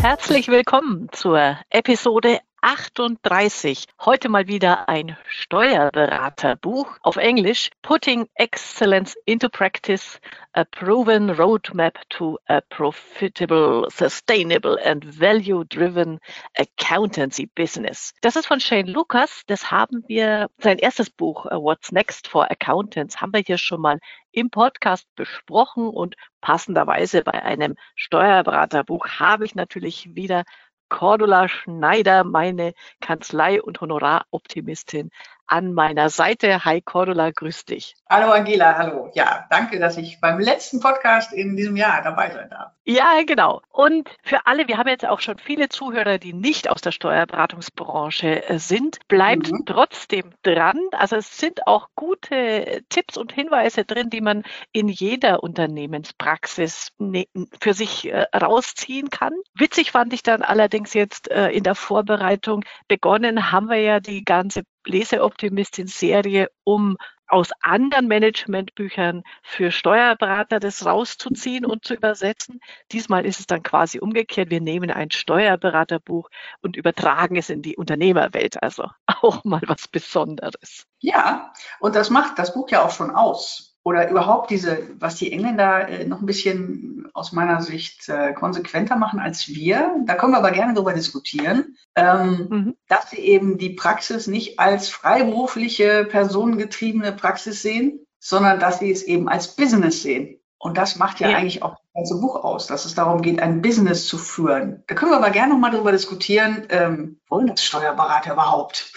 Herzlich willkommen zur Episode 38. Heute mal wieder ein Steuerberaterbuch auf Englisch. Putting Excellence into Practice, a proven roadmap to a profitable, sustainable and value-driven accountancy business. Das ist von Shane Lucas. Das haben wir, sein erstes Buch, uh, What's Next for Accountants, haben wir hier schon mal im Podcast besprochen und passenderweise bei einem Steuerberaterbuch habe ich natürlich wieder Cordula Schneider, meine Kanzlei- und Honoraroptimistin, an meiner Seite. Hi Cordula, grüß dich. Hallo Angela, hallo. Ja, danke, dass ich beim letzten Podcast in diesem Jahr dabei sein darf. Ja, genau. Und für alle, wir haben jetzt auch schon viele Zuhörer, die nicht aus der Steuerberatungsbranche äh, sind, bleibt mhm. trotzdem dran. Also es sind auch gute Tipps und Hinweise drin, die man in jeder Unternehmenspraxis ne, für sich äh, rausziehen kann. Witzig fand ich dann allerdings jetzt äh, in der Vorbereitung, begonnen haben wir ja die ganze Leseoptimistin-Serie, um aus anderen Managementbüchern für Steuerberater das rauszuziehen und zu übersetzen. Diesmal ist es dann quasi umgekehrt. Wir nehmen ein Steuerberaterbuch und übertragen es in die Unternehmerwelt. Also auch mal was Besonderes. Ja, und das macht das Buch ja auch schon aus oder überhaupt diese, was die Engländer äh, noch ein bisschen aus meiner Sicht äh, konsequenter machen als wir, da können wir aber gerne darüber diskutieren, ähm, mhm. dass sie eben die Praxis nicht als freiberufliche, personengetriebene Praxis sehen, sondern dass sie es eben als Business sehen. Und das macht ja, ja, eigentlich auch das ganze Buch aus, dass es darum geht, ein Business zu führen. Da können wir aber gerne nochmal darüber diskutieren, ähm, wollen das Steuerberater überhaupt?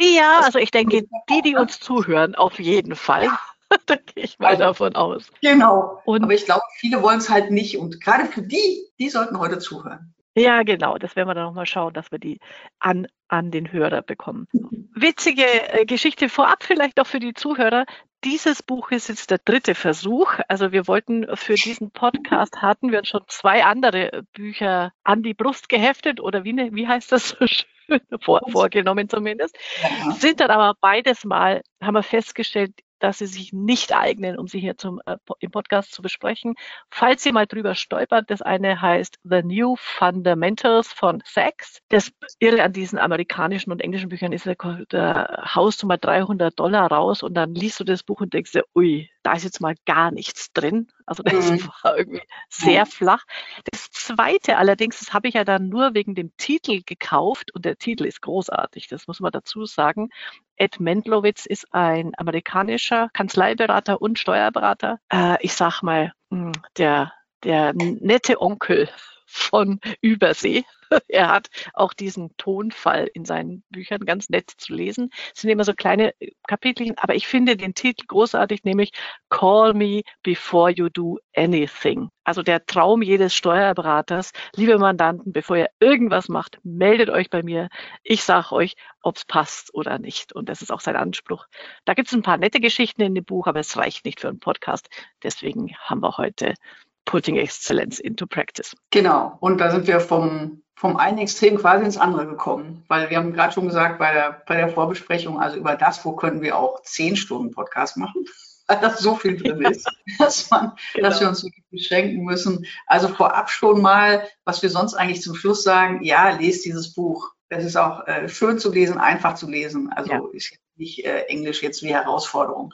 Ja, also ich denke, die, die uns zuhören, auf jeden Fall. da gehe ich mal also, davon aus. Genau. Und, Aber ich glaube, viele wollen es halt nicht. Und gerade für die, die sollten heute zuhören. Ja, genau. Das werden wir dann nochmal schauen, dass wir die an, an den Hörer bekommen. Witzige äh, Geschichte vorab vielleicht auch für die Zuhörer. Dieses Buch ist jetzt der dritte Versuch. Also wir wollten für diesen Podcast hatten wir schon zwei andere Bücher an die Brust geheftet oder wie, ne, wie heißt das so schön? Vor, vorgenommen zumindest. Ja. Sind dann aber beides Mal, haben wir festgestellt, dass sie sich nicht eignen, um sie hier zum, äh, im Podcast zu besprechen. Falls ihr mal drüber stolpert, das eine heißt The New Fundamentals von Sachs. Das Irre an diesen amerikanischen und englischen Büchern ist, da haust du mal 300 Dollar raus und dann liest du das Buch und denkst dir, ui, da ist jetzt mal gar nichts drin. Also das mhm. war irgendwie sehr flach. Das zweite allerdings, das habe ich ja dann nur wegen dem Titel gekauft und der Titel ist großartig, das muss man dazu sagen. Ed Mendlowitz ist ein amerikanischer Kanzleiberater und Steuerberater. Äh, ich sag mal, hm, der, der nette Onkel von Übersee. Er hat auch diesen Tonfall in seinen Büchern ganz nett zu lesen. Es sind immer so kleine äh, Kapitelchen, aber ich finde den Titel großartig, nämlich Call Me Before You Do Anything. Also der Traum jedes Steuerberaters. Liebe Mandanten, bevor ihr irgendwas macht, meldet euch bei mir. Ich sage euch, ob es passt oder nicht. Und das ist auch sein Anspruch. Da gibt es ein paar nette Geschichten in dem Buch, aber es reicht nicht für einen Podcast. Deswegen haben wir heute Putting Excellence into Practice. Genau. Und da sind wir vom, vom einen Extrem quasi ins andere gekommen. Weil wir haben gerade schon gesagt bei der, bei der Vorbesprechung, also über das, wo können wir auch zehn Stunden Podcast machen. Weil das so viel drin ist, dass, man, genau. dass wir uns wirklich beschränken müssen. Also vorab schon mal, was wir sonst eigentlich zum Schluss sagen, ja, lest dieses Buch. Das ist auch äh, schön zu lesen, einfach zu lesen. Also ja. ist nicht äh, Englisch jetzt wie Herausforderung.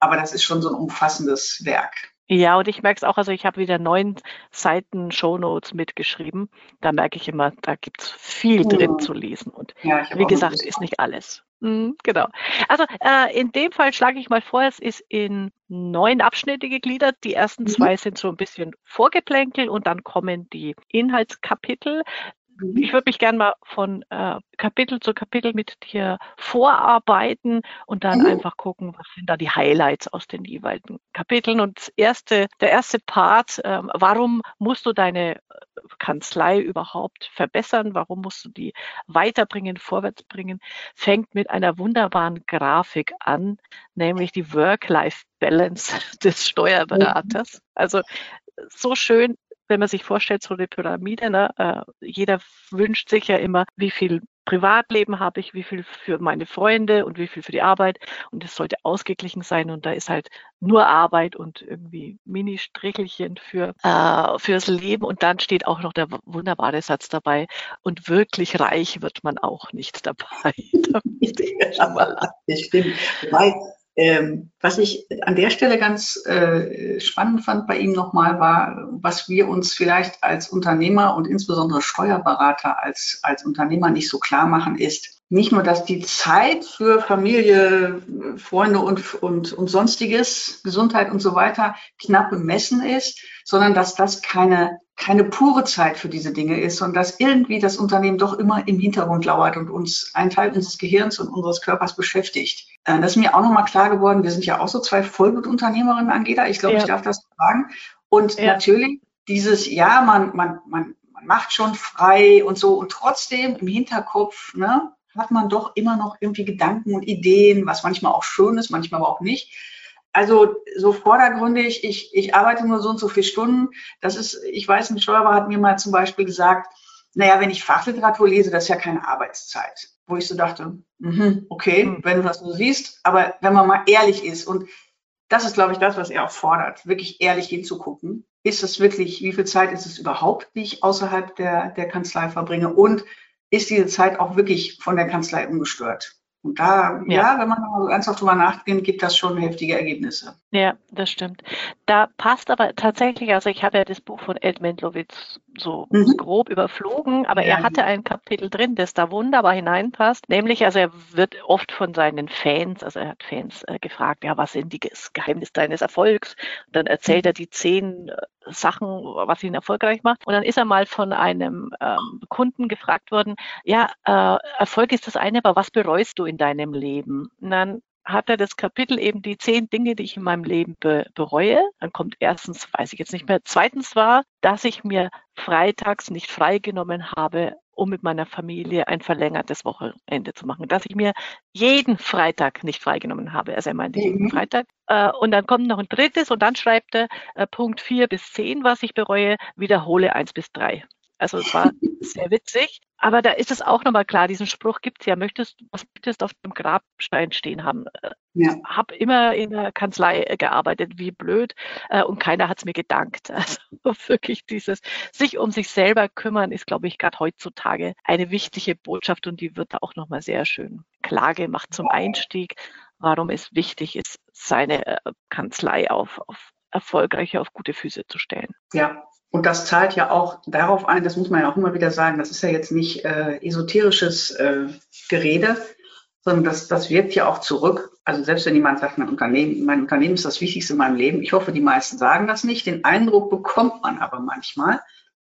Aber das ist schon so ein umfassendes Werk. Ja, und ich merke es auch, also ich habe wieder neun Seiten Shownotes mitgeschrieben. Da merke ich immer, da gibt es viel drin mhm. zu lesen. Und ja, wie gesagt, ist nicht alles. Mhm, genau. Also äh, in dem Fall schlage ich mal vor, es ist in neun Abschnitte gegliedert. Die ersten mhm. zwei sind so ein bisschen Vorgeplänkel und dann kommen die Inhaltskapitel. Ich würde mich gerne mal von äh, Kapitel zu Kapitel mit dir vorarbeiten und dann mhm. einfach gucken, was sind da die Highlights aus den jeweiligen Kapiteln. Und erste, der erste Part, äh, warum musst du deine äh, Kanzlei überhaupt verbessern? Warum musst du die weiterbringen, vorwärts bringen? Fängt mit einer wunderbaren Grafik an, nämlich die Work-Life-Balance des Steuerberaters. Mhm. Also so schön wenn man sich vorstellt, so eine Pyramide, ne, äh, jeder wünscht sich ja immer, wie viel Privatleben habe ich, wie viel für meine Freunde und wie viel für die Arbeit. Und es sollte ausgeglichen sein. Und da ist halt nur Arbeit und irgendwie Mini-Strichelchen für, äh, fürs Leben. Und dann steht auch noch der wunderbare Satz dabei. Und wirklich reich wird man auch nicht dabei. das stimmt. Weil ähm, was ich an der Stelle ganz äh, spannend fand bei ihm nochmal war, was wir uns vielleicht als Unternehmer und insbesondere Steuerberater als, als Unternehmer nicht so klar machen, ist nicht nur, dass die Zeit für Familie, Freunde und, und, und sonstiges, Gesundheit und so weiter knapp bemessen ist, sondern dass das keine keine pure Zeit für diese Dinge ist, sondern dass irgendwie das Unternehmen doch immer im Hintergrund lauert und uns einen Teil unseres Gehirns und unseres Körpers beschäftigt. Äh, das ist mir auch nochmal klar geworden. Wir sind ja auch so zwei Vollblutunternehmerinnen, Angela. Ich glaube, ja. ich darf das sagen. Und ja. natürlich dieses, ja, man, man, man, man macht schon frei und so und trotzdem im Hinterkopf, ne, hat man doch immer noch irgendwie Gedanken und Ideen, was manchmal auch schön ist, manchmal aber auch nicht also so vordergründig, ich, ich arbeite nur so und so viele Stunden. Das ist, ich weiß, ein Steuerberater hat mir mal zum Beispiel gesagt, naja, wenn ich Fachliteratur lese, das ist ja keine Arbeitszeit. Wo ich so dachte, mh, okay, mhm. wenn du das so siehst, aber wenn man mal ehrlich ist und das ist, glaube ich, das, was er auch fordert, wirklich ehrlich hinzugucken. Ist es wirklich, wie viel Zeit ist es überhaupt, die ich außerhalb der, der Kanzlei verbringe? Und ist diese Zeit auch wirklich von der Kanzlei ungestört? Und da, ja, ja wenn man mal ernsthaft drüber nachdenkt, gibt das schon heftige Ergebnisse. Ja, das stimmt. Da passt aber tatsächlich, also ich habe ja das Buch von Ed Mendlowitz so mhm. grob überflogen, aber ja, er hatte ein Kapitel drin, das da wunderbar hineinpasst. Nämlich, also er wird oft von seinen Fans, also er hat Fans äh, gefragt, ja, was sind die Geheimnis deines Erfolgs? Und dann erzählt mhm. er die zehn äh, Sachen, was ihn erfolgreich macht. Und dann ist er mal von einem ähm, Kunden gefragt worden, ja, äh, Erfolg ist das eine, aber was bereust du in deinem Leben? Und dann hat er das Kapitel eben die zehn Dinge, die ich in meinem Leben be bereue. Dann kommt erstens, weiß ich jetzt nicht mehr. Zweitens war, dass ich mir freitags nicht freigenommen habe, um mit meiner Familie ein verlängertes Wochenende zu machen. Dass ich mir jeden Freitag nicht freigenommen habe. Also er meinte mhm. jeden Freitag. Äh, und dann kommt noch ein drittes und dann schreibt er äh, Punkt vier bis zehn, was ich bereue, wiederhole eins bis drei. Also es war sehr witzig. Aber da ist es auch nochmal klar, diesen Spruch gibt es ja, möchtest, was möchtest du auf dem Grabstein stehen haben? Äh, ja. Hab immer in der Kanzlei äh, gearbeitet, wie blöd, äh, und keiner hat es mir gedankt. Also wirklich dieses sich um sich selber kümmern ist, glaube ich, gerade heutzutage eine wichtige Botschaft und die wird da auch nochmal sehr schön klar gemacht zum Einstieg, warum es wichtig ist, seine Kanzlei auf, auf erfolgreiche, auf gute Füße zu stellen. Ja, und das zahlt ja auch darauf ein, das muss man ja auch immer wieder sagen, das ist ja jetzt nicht äh, esoterisches äh, Gerede, sondern das, das wirkt ja auch zurück. Also selbst wenn jemand sagt, mein Unternehmen, mein Unternehmen ist das Wichtigste in meinem Leben, ich hoffe, die meisten sagen das nicht. Den Eindruck bekommt man aber manchmal,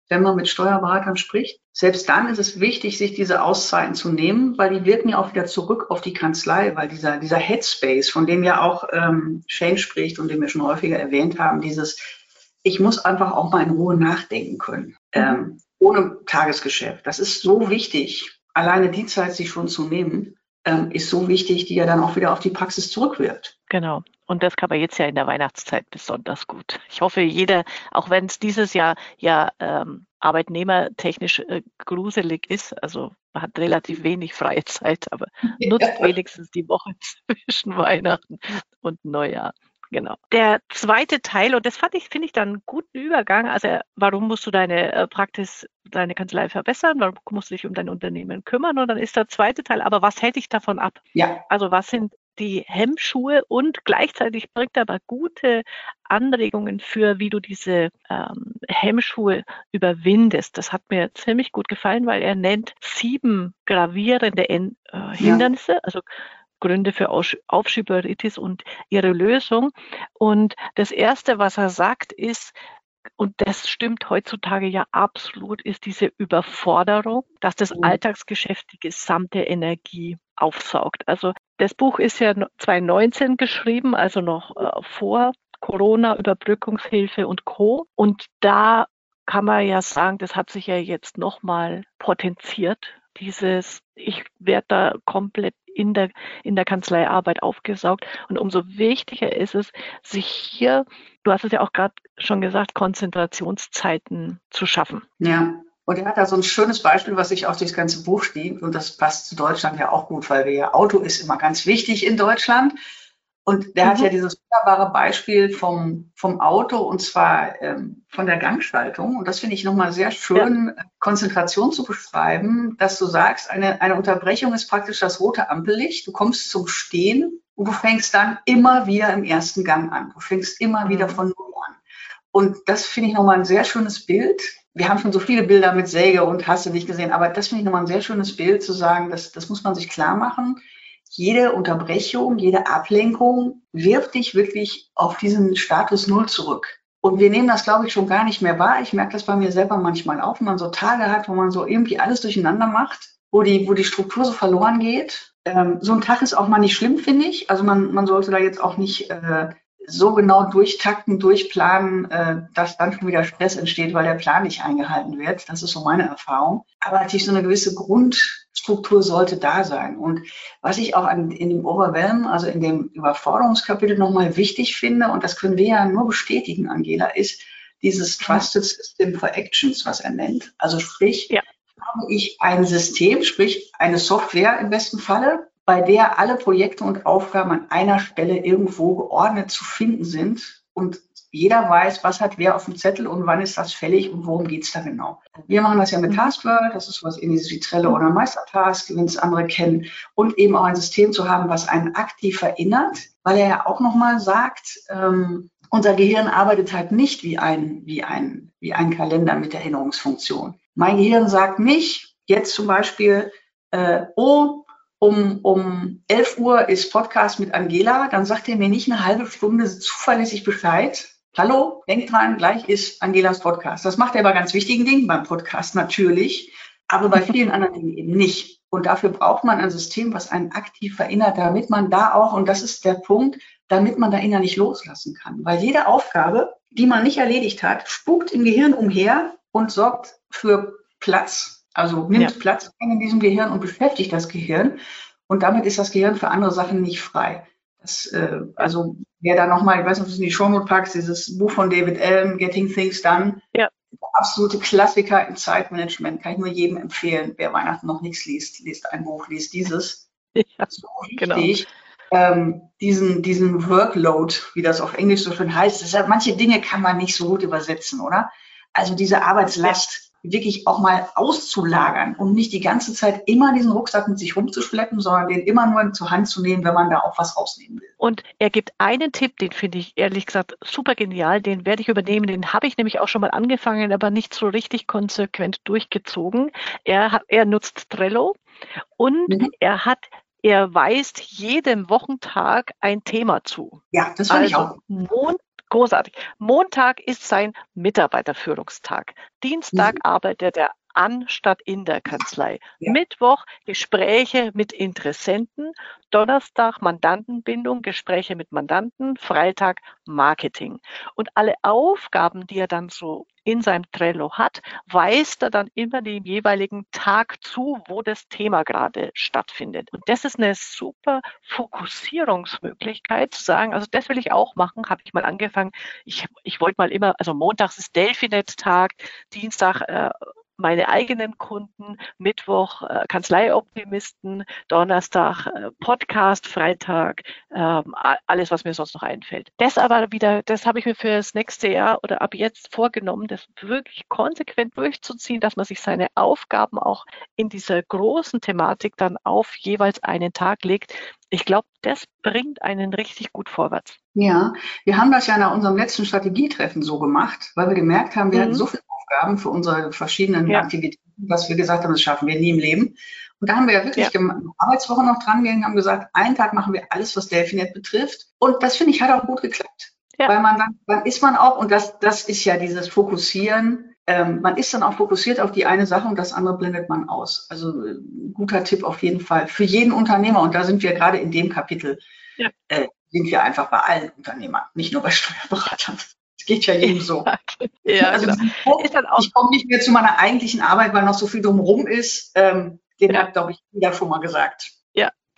wenn man mit Steuerberatern spricht. Selbst dann ist es wichtig, sich diese Auszeiten zu nehmen, weil die wirken ja auch wieder zurück auf die Kanzlei, weil dieser, dieser Headspace, von dem ja auch ähm, Shane spricht und den wir schon häufiger erwähnt haben, dieses ich muss einfach auch mal in Ruhe nachdenken können, ähm, ohne Tagesgeschäft. Das ist so wichtig. Alleine die Zeit sich schon zu nehmen, ähm, ist so wichtig, die ja dann auch wieder auf die Praxis zurückwirkt. Genau. Und das kann man jetzt ja in der Weihnachtszeit besonders gut. Ich hoffe, jeder, auch wenn es dieses Jahr ja ähm, arbeitnehmertechnisch äh, gruselig ist, also man hat relativ wenig freie Zeit, aber nutzt wenigstens die Woche zwischen Weihnachten und Neujahr. Genau. Der zweite Teil, und das fand ich, finde ich dann einen guten Übergang. Also, warum musst du deine äh, Praxis, deine Kanzlei verbessern? Warum musst du dich um dein Unternehmen kümmern? Und dann ist der zweite Teil, aber was hält dich davon ab? Ja. Also, was sind die Hemmschuhe und gleichzeitig bringt er aber gute Anregungen für, wie du diese ähm, Hemmschuhe überwindest. Das hat mir ziemlich gut gefallen, weil er nennt sieben gravierende äh, Hindernisse, ja. also Gründe für Aufschieberitis und ihre Lösung. Und das Erste, was er sagt, ist, und das stimmt heutzutage ja absolut, ist diese Überforderung, dass das mhm. Alltagsgeschäft die gesamte Energie aufsaugt. Also das Buch ist ja 2019 geschrieben, also noch äh, vor Corona, Überbrückungshilfe und Co. Und da kann man ja sagen, das hat sich ja jetzt nochmal potenziert dieses, ich werde da komplett in der, in der Kanzleiarbeit aufgesaugt. Und umso wichtiger ist es, sich hier, du hast es ja auch gerade schon gesagt, Konzentrationszeiten zu schaffen. Ja. Und er hat da so ein schönes Beispiel, was sich auf das ganze Buch steht. Und das passt zu Deutschland ja auch gut, weil wir ja Auto ist immer ganz wichtig in Deutschland. Und der mhm. hat ja dieses wunderbare Beispiel vom, vom Auto und zwar ähm, von der Gangschaltung. Und das finde ich nochmal sehr schön, ja. Konzentration zu beschreiben, dass du sagst, eine, eine Unterbrechung ist praktisch das rote Ampellicht. Du kommst zum Stehen und du fängst dann immer wieder im ersten Gang an. Du fängst immer mhm. wieder von Null an. Und das finde ich nochmal ein sehr schönes Bild. Wir haben schon so viele Bilder mit Säge und hast du nicht gesehen, aber das finde ich nochmal ein sehr schönes Bild zu sagen, das, das muss man sich klar machen jede Unterbrechung, jede Ablenkung wirft dich wirklich auf diesen Status Null zurück. Und wir nehmen das, glaube ich, schon gar nicht mehr wahr. Ich merke das bei mir selber manchmal auch, wenn man so Tage hat, wo man so irgendwie alles durcheinander macht, wo die, wo die Struktur so verloren geht. Ähm, so ein Tag ist auch mal nicht schlimm, finde ich. Also man, man sollte da jetzt auch nicht äh, so genau durchtakten, durchplanen, äh, dass dann schon wieder Stress entsteht, weil der Plan nicht eingehalten wird. Das ist so meine Erfahrung. Aber natürlich so eine gewisse Grundstruktur sollte da sein. Und was ich auch an, in dem Overwhelm, also in dem Überforderungskapitel nochmal wichtig finde, und das können wir ja nur bestätigen, Angela, ist dieses Trusted System for Actions, was er nennt. Also sprich, ja. habe ich ein System, sprich eine Software im besten Falle, bei der alle Projekte und Aufgaben an einer Stelle irgendwo geordnet zu finden sind und jeder weiß, was hat wer auf dem Zettel und wann ist das fällig und worum geht es da genau. Wir machen das ja mit mhm. Taskworld, das ist was ähnliches wie Trello oder Meistertask, wenn es andere kennen, und eben auch ein System zu haben, was einen aktiv erinnert, weil er ja auch nochmal sagt, ähm, unser Gehirn arbeitet halt nicht wie ein, wie, ein, wie ein Kalender mit Erinnerungsfunktion. Mein Gehirn sagt nicht, jetzt zum Beispiel, äh, oh, um, um 11 Uhr ist Podcast mit Angela, dann sagt er mir nicht eine halbe Stunde zuverlässig Bescheid. Hallo, denk dran, gleich ist Angelas Podcast. Das macht er bei ganz wichtigen Dingen beim Podcast natürlich, aber bei vielen anderen Dingen eben nicht. Und dafür braucht man ein System, was einen aktiv erinnert, damit man da auch, und das ist der Punkt, damit man da innerlich loslassen kann. Weil jede Aufgabe, die man nicht erledigt hat, spukt im Gehirn umher und sorgt für Platz also nimmt ja. Platz in diesem Gehirn und beschäftigt das Gehirn. Und damit ist das Gehirn für andere Sachen nicht frei. Das, äh, also wer da nochmal, ich weiß nicht, ob du es in die Shownote packst, dieses Buch von David Allen, Getting Things Done. Ja. Absolute Klassiker im Zeitmanagement. Kann ich nur jedem empfehlen. Wer Weihnachten noch nichts liest, liest ein Buch, liest dieses. Ja, so genau. wichtig. Genau. Ähm, diesen, diesen Workload, wie das auf Englisch so schön heißt. Deshalb, manche Dinge kann man nicht so gut übersetzen, oder? Also diese Arbeitslast, wirklich auch mal auszulagern und nicht die ganze Zeit immer diesen Rucksack mit sich rumzuschleppen, sondern den immer nur zur Hand zu nehmen, wenn man da auch was rausnehmen will. Und er gibt einen Tipp, den finde ich ehrlich gesagt super genial, den werde ich übernehmen, den habe ich nämlich auch schon mal angefangen, aber nicht so richtig konsequent durchgezogen. Er, er nutzt Trello und mhm. er hat er weist jedem Wochentag ein Thema zu. Ja, das finde also ich auch. Mond, Großartig. Montag ist sein Mitarbeiterführungstag. Dienstag mhm. arbeitet er an statt in der Kanzlei. Ja. Mittwoch Gespräche mit Interessenten, Donnerstag Mandantenbindung, Gespräche mit Mandanten, Freitag Marketing. Und alle Aufgaben, die er dann so in seinem Trello hat, weist er dann immer dem jeweiligen Tag zu, wo das Thema gerade stattfindet. Und das ist eine super Fokussierungsmöglichkeit zu sagen, also das will ich auch machen, habe ich mal angefangen. Ich, ich wollte mal immer, also montags ist Delfinet-Tag, Dienstag äh, meine eigenen Kunden, Mittwoch äh, Kanzleioptimisten, Donnerstag äh, Podcast, Freitag ähm, alles, was mir sonst noch einfällt. Das aber wieder, das habe ich mir für das nächste Jahr oder ab jetzt vorgenommen, das wirklich konsequent durchzuziehen, dass man sich seine Aufgaben auch in dieser großen Thematik dann auf jeweils einen Tag legt. Ich glaube, das bringt einen richtig gut vorwärts. Ja, wir haben das ja nach unserem letzten Strategietreffen so gemacht, weil wir gemerkt haben, wir mhm. hatten so viele Aufgaben für unsere verschiedenen ja. Aktivitäten, was wir gesagt haben, das schaffen wir nie im Leben. Und da haben wir ja wirklich ja. eine Arbeitswoche noch dran gegangen, haben gesagt, einen Tag machen wir alles, was Delfinet betrifft. Und das finde ich hat auch gut geklappt. Ja. Weil man dann, dann ist man auch, und das, das ist ja dieses Fokussieren, ähm, man ist dann auch fokussiert auf die eine Sache und das andere blendet man aus. Also äh, guter Tipp auf jeden Fall für jeden Unternehmer. Und da sind wir gerade in dem Kapitel, ja. äh, sind wir einfach bei allen Unternehmern, nicht nur bei Steuerberatern. Es geht ja jedem so. ja, also genau. ich komme nicht mehr zu meiner eigentlichen Arbeit, weil noch so viel drumherum ist. Ähm, den ja. hat, glaube ich, jeder schon mal gesagt.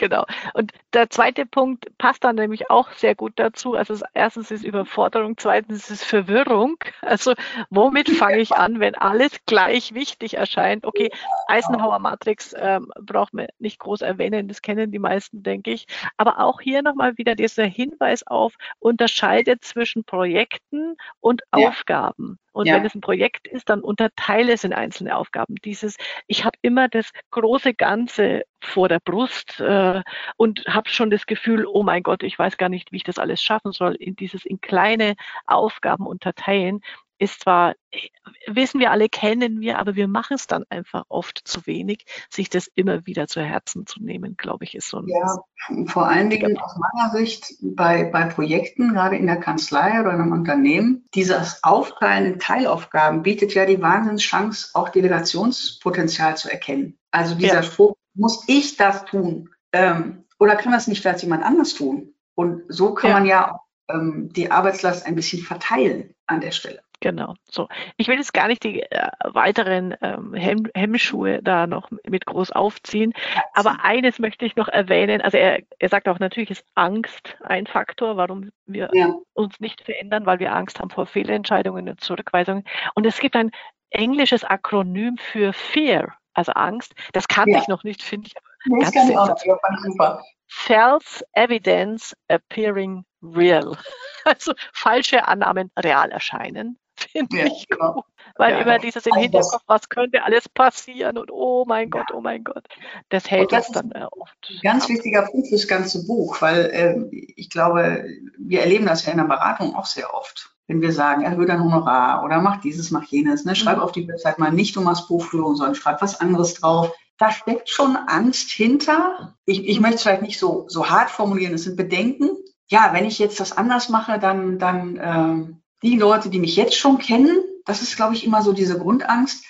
Genau. Und der zweite Punkt passt dann nämlich auch sehr gut dazu. Also erstens ist Überforderung, zweitens ist Verwirrung. Also womit fange ich an, wenn alles gleich wichtig erscheint? Okay, Eisenhower Matrix ähm, braucht man nicht groß erwähnen, das kennen die meisten, denke ich. Aber auch hier nochmal wieder dieser Hinweis auf, unterscheidet zwischen Projekten und ja. Aufgaben. Und ja. wenn es ein Projekt ist, dann unterteile es in einzelne Aufgaben. Dieses, ich habe immer das große Ganze vor der Brust äh, und habe schon das Gefühl, oh mein Gott, ich weiß gar nicht, wie ich das alles schaffen soll, in dieses in kleine Aufgaben unterteilen ist zwar, wissen wir alle, kennen wir, aber wir machen es dann einfach oft zu wenig, sich das immer wieder zu Herzen zu nehmen, glaube ich, ist so ein. Ja, vor allen Dingen aus meiner Sicht bei, bei Projekten, gerade in der Kanzlei oder in einem Unternehmen, dieses Aufteilen in Teilaufgaben bietet ja die Wahnsinnschance, auch Delegationspotenzial zu erkennen. Also dieser ja. Spruch, muss ich das tun? Ähm, oder kann das nicht vielleicht jemand anders tun? Und so kann ja. man ja ähm, die Arbeitslast ein bisschen verteilen an der Stelle. Genau, so. Ich will jetzt gar nicht die äh, weiteren ähm, Hemm Hemmschuhe da noch mit groß aufziehen, aber eines möchte ich noch erwähnen. Also er, er sagt auch, natürlich ist Angst ein Faktor, warum wir ja. uns nicht verändern, weil wir Angst haben vor Fehlentscheidungen und Zurückweisungen. Und es gibt ein englisches Akronym für Fear, also Angst. Das kannte ja. ich noch nicht, finde ich. Nee, ganz kann ich auch nicht, super. False Evidence Appearing Real. Also falsche Annahmen real erscheinen. Finde ja, ich genau. gut. Weil ja, immer dieses im Hinterkopf, was könnte alles passieren und oh mein Gott, oh mein Gott, das hält das uns dann äh, oft. Ein ganz ab. wichtiger Punkt fürs ganze Buch, weil äh, ich glaube, wir erleben das ja in der Beratung auch sehr ooft. Wenn wir sagen, erhöhe dein Honorar oder mach dieses, mach jenes, ne? schreib mhm. auf die Website mal nicht um das Buchführung, sondern schreib was anderes drauf. Da steckt schon Angst hinter. Ich, ich möchte es vielleicht nicht so, so hart formulieren, es sind Bedenken. Ja, wenn ich jetzt das anders mache, dann, dann äh, die Leute, die mich jetzt schon kennen, das ist, glaube ich, immer so diese Grundangst.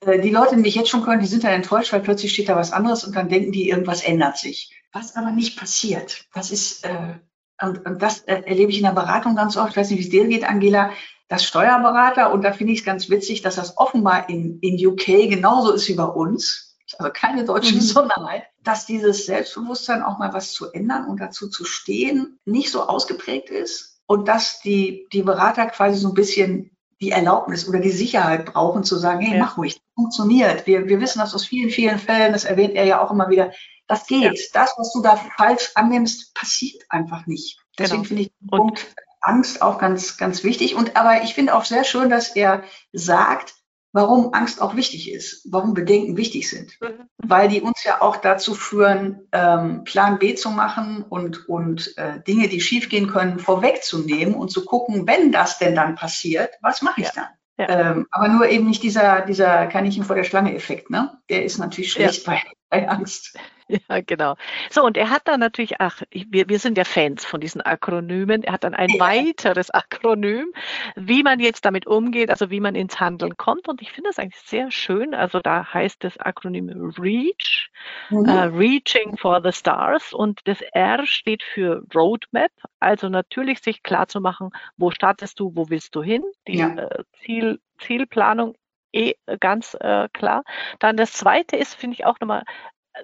Äh, die Leute, die mich jetzt schon können, die sind dann enttäuscht, weil plötzlich steht da was anderes und dann denken die, irgendwas ändert sich. Was aber nicht passiert. Das ist, äh, und, und das äh, erlebe ich in der Beratung ganz oft. Ich weiß nicht, wie es dir geht, Angela, das Steuerberater. Und da finde ich es ganz witzig, dass das offenbar in, in UK genauso ist wie bei uns. Also keine deutsche mhm. Besonderheit, dass dieses Selbstbewusstsein auch mal was zu ändern und dazu zu stehen nicht so ausgeprägt ist und dass die, die Berater quasi so ein bisschen die Erlaubnis oder die Sicherheit brauchen, zu sagen, hey, ja. mach ruhig, das funktioniert. Wir, wir wissen das aus vielen, vielen Fällen, das erwähnt er ja auch immer wieder, das geht. Ja. Das, was du da falsch annimmst, passiert einfach nicht. Deswegen genau. finde ich den Punkt Angst auch ganz, ganz wichtig. Und aber ich finde auch sehr schön, dass er sagt, warum Angst auch wichtig ist, warum Bedenken wichtig sind. Weil die uns ja auch dazu führen, ähm, Plan B zu machen und, und äh, Dinge, die schiefgehen können, vorwegzunehmen und zu gucken, wenn das denn dann passiert, was mache ich ja. dann? Ja. Ähm, aber nur eben nicht dieser, dieser Kaninchen vor der Schlange-Effekt, ne? Der ist natürlich schlecht ja. bei, bei Angst. Ja, genau. So, und er hat dann natürlich, ach, wir, wir sind ja Fans von diesen Akronymen. Er hat dann ein ja. weiteres Akronym, wie man jetzt damit umgeht, also wie man ins Handeln kommt. Und ich finde das eigentlich sehr schön. Also da heißt das Akronym REACH, mhm. uh, Reaching for the Stars. Und das R steht für Roadmap. Also natürlich sich klar zu machen, wo startest du, wo willst du hin? Die ja. äh, Ziel, Zielplanung eh ganz äh, klar. Dann das zweite ist, finde ich auch nochmal,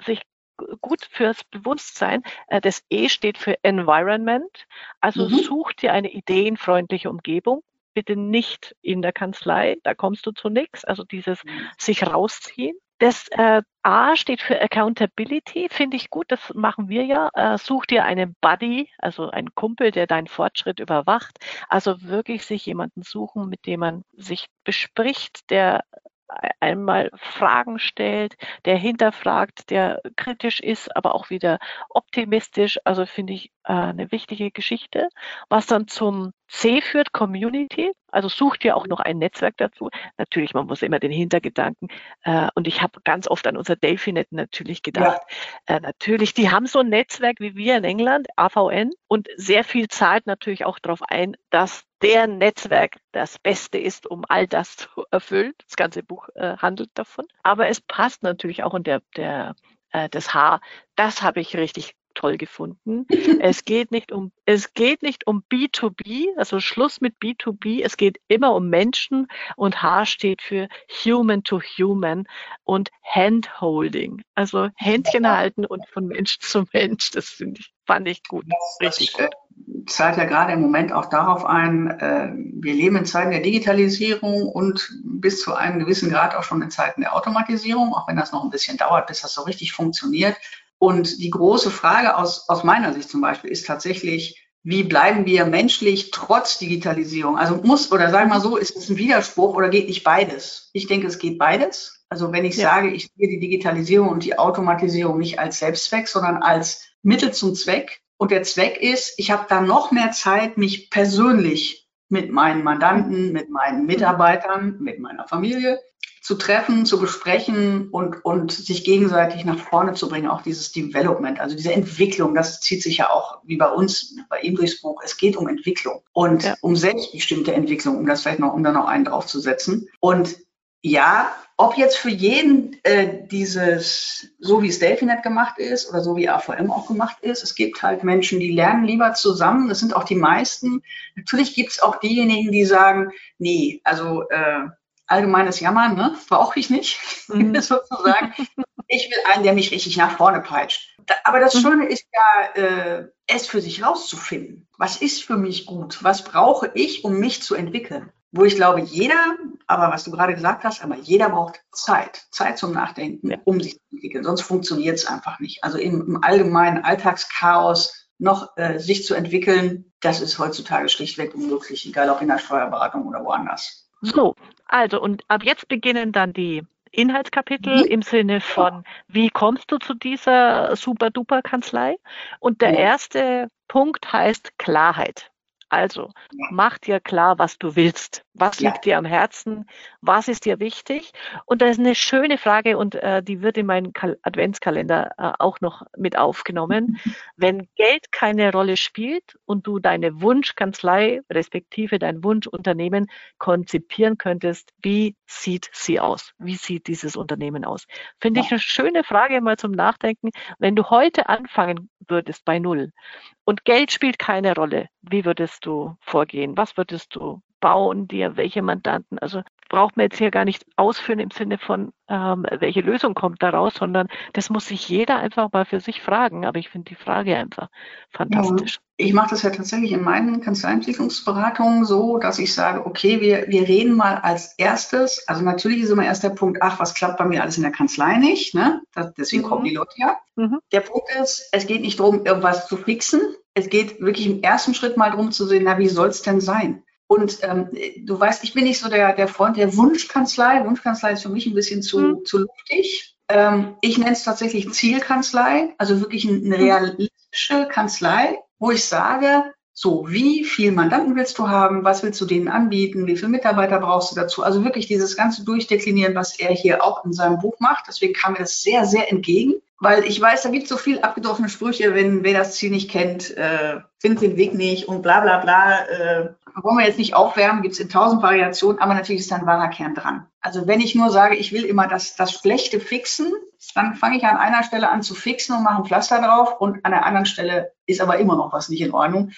sich gut fürs Bewusstsein. Äh, das E steht für Environment. Also mhm. such dir eine ideenfreundliche Umgebung. Bitte nicht in der Kanzlei, da kommst du zu nichts. Also dieses mhm. sich rausziehen. Das äh, A steht für Accountability, finde ich gut, das machen wir ja. Äh, such dir einen Buddy, also einen Kumpel, der deinen Fortschritt überwacht. Also wirklich sich jemanden suchen, mit dem man sich bespricht, der einmal Fragen stellt, der hinterfragt, der kritisch ist, aber auch wieder optimistisch. Also finde ich äh, eine wichtige Geschichte. Was dann zum C führt, Community. Also sucht ihr auch noch ein Netzwerk dazu. Natürlich, man muss immer den Hintergedanken. Äh, und ich habe ganz oft an unser Delphinet natürlich gedacht. Ja. Äh, natürlich, die haben so ein Netzwerk wie wir in England, AVN, und sehr viel zahlt natürlich auch darauf ein, dass der Netzwerk das Beste ist, um all das zu erfüllen. Das ganze Buch äh, handelt davon. Aber es passt natürlich auch und der, der, äh, das Haar, das habe ich richtig toll gefunden. es geht nicht um, es geht nicht um B2B, also Schluss mit B2B. Es geht immer um Menschen und H steht für Human to Human und Handholding. Also Händchen halten und von Mensch zu Mensch. Das finde ich, fand ich gut. Das, Richtig das, gut. zahlt ja gerade im Moment auch darauf ein, äh, wir leben in Zeiten der Digitalisierung und bis zu einem gewissen Grad auch schon in Zeiten der Automatisierung, auch wenn das noch ein bisschen dauert, bis das so richtig funktioniert. Und die große Frage aus, aus meiner Sicht zum Beispiel ist tatsächlich, wie bleiben wir menschlich trotz Digitalisierung? Also muss, oder sagen wir mal so, ist es ein Widerspruch oder geht nicht beides? Ich denke, es geht beides. Also wenn ich ja. sage, ich sehe die Digitalisierung und die Automatisierung nicht als Selbstzweck, sondern als Mittel zum Zweck. Und der Zweck ist, ich habe da noch mehr Zeit, mich persönlich mit meinen Mandanten, mit meinen Mitarbeitern, mit meiner Familie zu treffen, zu besprechen und, und sich gegenseitig nach vorne zu bringen, auch dieses Development, also diese Entwicklung, das zieht sich ja auch wie bei uns, bei ihm durchs Buch, es geht um Entwicklung und ja. um selbstbestimmte Entwicklung, um das vielleicht noch, um da noch einen draufzusetzen. Und ja, ob jetzt für jeden äh, dieses, so wie es Delphinet gemacht ist oder so wie AVM auch gemacht ist, es gibt halt Menschen, die lernen lieber zusammen, das sind auch die meisten. Natürlich gibt es auch diejenigen, die sagen, nee, also äh, allgemeines Jammern, ne? brauche ich nicht, mhm. sozusagen. Ich will einen, der mich richtig nach vorne peitscht. Aber das mhm. Schöne ist ja, äh, es für sich rauszufinden. Was ist für mich gut? Was brauche ich, um mich zu entwickeln? Wo ich glaube, jeder, aber was du gerade gesagt hast, aber jeder braucht Zeit, Zeit zum Nachdenken, ja. um sich zu entwickeln. Sonst funktioniert es einfach nicht. Also im, im allgemeinen Alltagschaos noch äh, sich zu entwickeln, das ist heutzutage schlichtweg unmöglich, egal ob in der Steuerberatung oder woanders. So, also und ab jetzt beginnen dann die Inhaltskapitel mhm. im Sinne von, wie kommst du zu dieser super-duper Kanzlei? Und der ja. erste Punkt heißt Klarheit. Also mach dir klar, was du willst. Was ja. liegt dir am Herzen? Was ist dir wichtig? Und das ist eine schöne Frage und äh, die wird in meinen Kal Adventskalender äh, auch noch mit aufgenommen. Wenn Geld keine Rolle spielt und du deine Wunschkanzlei respektive dein Wunschunternehmen konzipieren könntest, wie sieht sie aus? Wie sieht dieses Unternehmen aus? Finde ja. ich eine schöne Frage mal zum Nachdenken. Wenn du heute anfangen würdest bei Null und Geld spielt keine Rolle, wie würdest du vorgehen? Was würdest du bauen dir, welche Mandanten. Also braucht man jetzt hier gar nicht ausführen im Sinne von, ähm, welche Lösung kommt daraus, sondern das muss sich jeder einfach mal für sich fragen. Aber ich finde die Frage einfach fantastisch. Ja, ich mache das ja tatsächlich in meinen Kanzleientwicklungsberatungen so, dass ich sage, okay, wir, wir reden mal als erstes, also natürlich ist immer erst der Punkt, ach, was klappt bei mir alles in der Kanzlei nicht, ne? Das, deswegen mhm. kommen die Leute ja. Mhm. Der Punkt ist, es geht nicht darum, irgendwas zu fixen. Es geht wirklich im ersten Schritt mal darum zu sehen, na, wie soll es denn sein? Und ähm, du weißt, ich bin nicht so der, der Freund der Wunschkanzlei. Wunschkanzlei ist für mich ein bisschen zu, mhm. zu luftig. Ähm, ich nenne es tatsächlich Zielkanzlei, also wirklich eine realistische Kanzlei, wo ich sage, so, wie viel Mandanten willst du haben? Was willst du denen anbieten? Wie viele Mitarbeiter brauchst du dazu? Also wirklich dieses ganze Durchdeklinieren, was er hier auch in seinem Buch macht. Deswegen kam mir das sehr, sehr entgegen, weil ich weiß, da gibt es so viel abgedroschene Sprüche, wenn wer das Ziel nicht kennt, äh, findet den Weg nicht und bla bla bla. Äh, wollen wir jetzt nicht aufwärmen, gibt es in tausend Variationen, aber natürlich ist da ein wahrer Kern dran. Also wenn ich nur sage, ich will immer das, das Schlechte fixen, dann fange ich an einer Stelle an zu fixen und mache ein Pflaster drauf und an der anderen Stelle ist aber immer noch was nicht in Ordnung.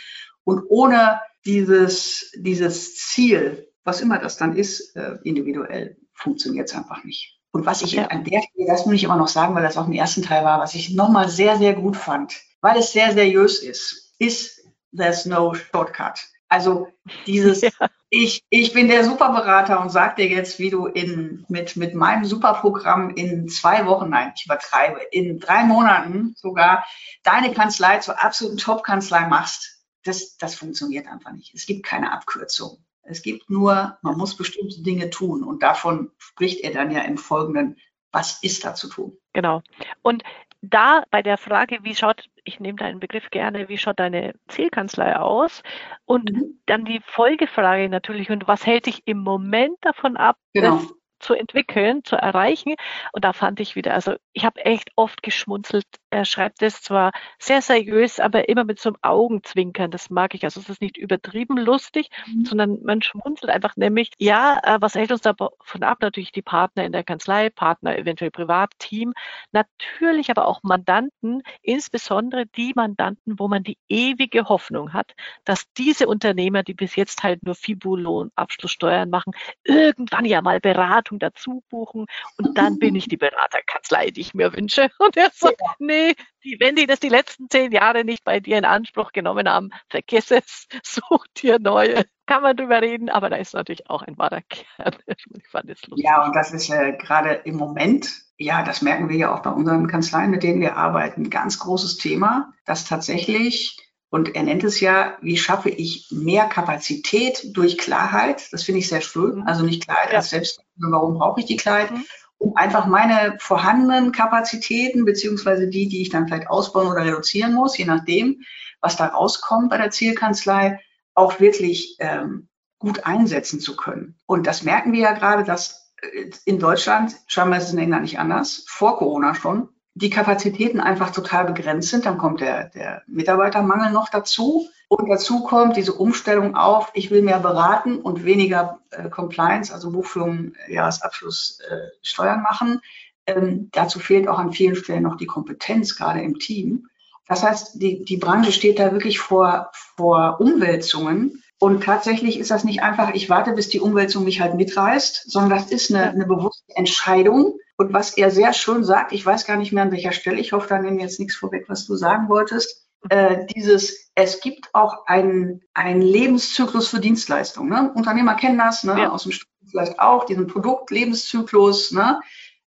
Und ohne dieses, dieses Ziel, was immer das dann ist, äh, individuell, funktioniert es einfach nicht. Und was ich an der Stelle, das muss ich immer noch sagen, weil das auch im ersten Teil war, was ich nochmal sehr, sehr gut fand, weil es sehr seriös ist, ist There's no shortcut. Also dieses, ja. ich, ich bin der Superberater und sag dir jetzt, wie du in, mit, mit meinem Superprogramm in zwei Wochen, nein, ich übertreibe, in drei Monaten sogar deine Kanzlei zur absoluten Top-Kanzlei machst. Das, das funktioniert einfach nicht. Es gibt keine Abkürzung. Es gibt nur, man muss bestimmte Dinge tun. Und davon spricht er dann ja im Folgenden. Was ist da zu tun? Genau. Und da bei der Frage, wie schaut, ich nehme deinen Begriff gerne, wie schaut deine Zielkanzlei aus? Und mhm. dann die Folgefrage natürlich, und was hält dich im Moment davon ab, genau. das zu entwickeln, zu erreichen? Und da fand ich wieder, also ich habe echt oft geschmunzelt, er schreibt es zwar sehr seriös, aber immer mit so einem Augenzwinkern. Das mag ich. Also es ist nicht übertrieben lustig, mhm. sondern man schmunzelt einfach nämlich, ja, äh, was hält uns davon ab? Natürlich die Partner in der Kanzlei, Partner eventuell privat, Team, natürlich aber auch Mandanten, insbesondere die Mandanten, wo man die ewige Hoffnung hat, dass diese Unternehmer, die bis jetzt halt nur Fibulo Abschlusssteuern machen, irgendwann ja mal Beratung dazu buchen und dann bin ich die Beraterkanzlei, die ich mir wünsche. Und er sagt, ja. nee, die, wenn die das die letzten zehn Jahre nicht bei dir in Anspruch genommen haben, vergiss es, such dir neue. Kann man drüber reden, aber da ist natürlich auch ein wahrer Kern. Ich fand es lustig. Ja, und das ist äh, gerade im Moment, ja, das merken wir ja auch bei unseren Kanzleien, mit denen wir arbeiten, ganz großes Thema, dass tatsächlich und er nennt es ja, wie schaffe ich mehr Kapazität durch Klarheit? Das finde ich sehr schön. Mhm. Also nicht Klarheit ja. als selbst, warum brauche ich die Klarheit? Mhm. Um einfach meine vorhandenen Kapazitäten, beziehungsweise die, die ich dann vielleicht ausbauen oder reduzieren muss, je nachdem, was da rauskommt bei der Zielkanzlei, auch wirklich ähm, gut einsetzen zu können. Und das merken wir ja gerade, dass äh, in Deutschland, scheinbar ist es in England nicht anders, vor Corona schon, die Kapazitäten einfach total begrenzt sind. Dann kommt der, der Mitarbeitermangel noch dazu. Und dazu kommt diese Umstellung auf, ich will mehr beraten und weniger äh, Compliance, also Buchführung, Jahresabschluss, äh, Steuern machen. Ähm, dazu fehlt auch an vielen Stellen noch die Kompetenz, gerade im Team. Das heißt, die, die Branche steht da wirklich vor, vor Umwälzungen. Und tatsächlich ist das nicht einfach, ich warte, bis die Umwälzung mich halt mitreißt, sondern das ist eine, eine bewusste Entscheidung, und was er sehr schön sagt, ich weiß gar nicht mehr an welcher Stelle, ich hoffe, da nehme jetzt nichts vorweg, was du sagen wolltest, äh, dieses, es gibt auch einen, einen Lebenszyklus für Dienstleistungen. Ne? Unternehmer kennen das, ne? Ja. aus dem Studium vielleicht auch, diesen Produktlebenszyklus. Ne?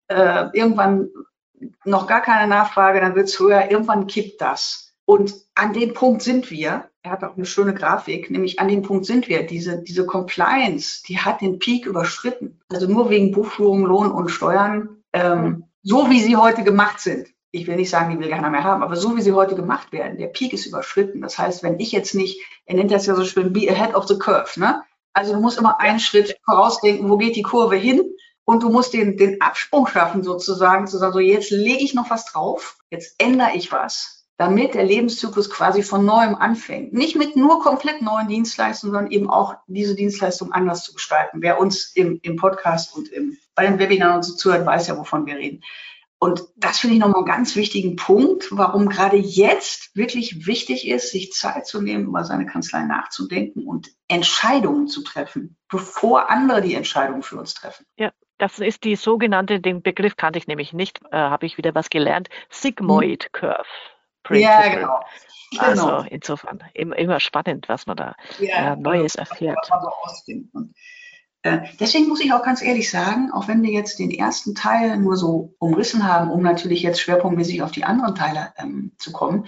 Äh, irgendwann noch gar keine Nachfrage, dann wird es höher, irgendwann kippt das. Und an dem Punkt sind wir. Er hat auch eine schöne Grafik, nämlich an dem Punkt sind wir. Diese, diese Compliance, die hat den Peak überschritten. Also nur wegen Buchführung, Lohn und Steuern ähm, so wie sie heute gemacht sind, ich will nicht sagen, die will keiner mehr haben, aber so wie sie heute gemacht werden, der Peak ist überschritten. Das heißt, wenn ich jetzt nicht, er nennt das ja so schön, be ahead of the curve, ne? Also du musst immer einen Schritt vorausdenken, wo geht die Kurve hin? Und du musst den, den Absprung schaffen, sozusagen, zu sagen, so jetzt lege ich noch was drauf, jetzt ändere ich was, damit der Lebenszyklus quasi von neuem anfängt. Nicht mit nur komplett neuen Dienstleistungen, sondern eben auch diese Dienstleistung anders zu gestalten. Wer uns im, im Podcast und im bei den Webinaren und so zuhört, weiß ja, wovon wir reden. Und das finde ich nochmal einen ganz wichtigen Punkt, warum gerade jetzt wirklich wichtig ist, sich Zeit zu nehmen, über seine Kanzlei nachzudenken und Entscheidungen zu treffen, bevor andere die Entscheidungen für uns treffen. Ja, das ist die sogenannte, den Begriff kannte ich nämlich nicht, äh, habe ich wieder was gelernt, Sigmoid hm. Curve. Principle. Ja, genau. Also genau. insofern immer spannend, was man da ja, äh, Neues erfährt. So äh, deswegen muss ich auch ganz ehrlich sagen, auch wenn wir jetzt den ersten Teil nur so umrissen haben, um natürlich jetzt schwerpunktmäßig auf die anderen Teile ähm, zu kommen,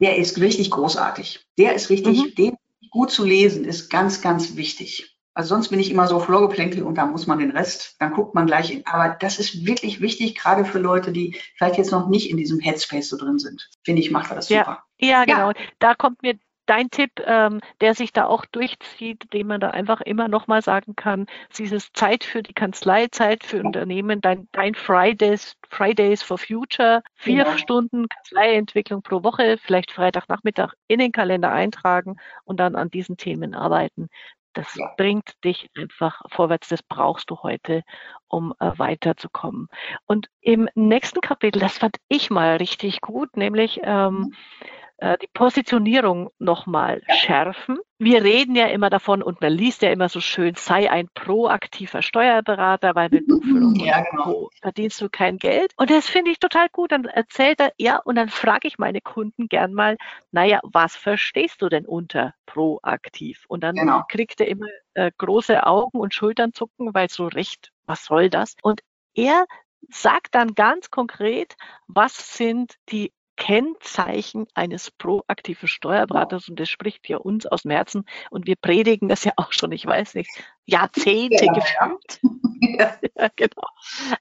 der ist richtig großartig. Der ist richtig, mhm. den gut zu lesen, ist ganz, ganz wichtig. Also sonst bin ich immer so Florgeplänkel und da muss man den Rest, dann guckt man gleich in. Aber das ist wirklich wichtig, gerade für Leute, die vielleicht jetzt noch nicht in diesem Headspace so drin sind. Finde ich, macht er das super. Ja, ja genau. Ja. Da kommt mir dein Tipp, ähm, der sich da auch durchzieht, den man da einfach immer nochmal sagen kann, dieses Zeit für die Kanzlei, Zeit für Unternehmen, dein, dein Fridays, Fridays for Future, vier genau. Stunden Kanzleientwicklung pro Woche, vielleicht Freitagnachmittag in den Kalender eintragen und dann an diesen Themen arbeiten. Das ja. bringt dich einfach vorwärts. Das brauchst du heute, um äh, weiterzukommen. Und im nächsten Kapitel, das fand ich mal richtig gut, nämlich ähm, mhm äh, die Positionierung nochmal schärfen. Wir reden ja immer davon und man liest ja immer so schön, sei ein proaktiver Steuerberater, weil mit Buchführung ja, genau. verdienst du kein Geld. Und das finde ich total gut. Dann erzählt er, ja, und dann frage ich meine Kunden gern mal, naja, was verstehst du denn unter proaktiv? Und dann genau. kriegt er immer äh, große Augen und Schultern zucken, weil so recht, was soll das? Und er sagt dann ganz konkret, was sind die Kennzeichen eines proaktiven Steuerberaters und das spricht ja uns aus dem Herzen und wir predigen das ja auch schon, ich weiß nicht, Jahrzehnte ja, gefühlt. Ja. ja, genau.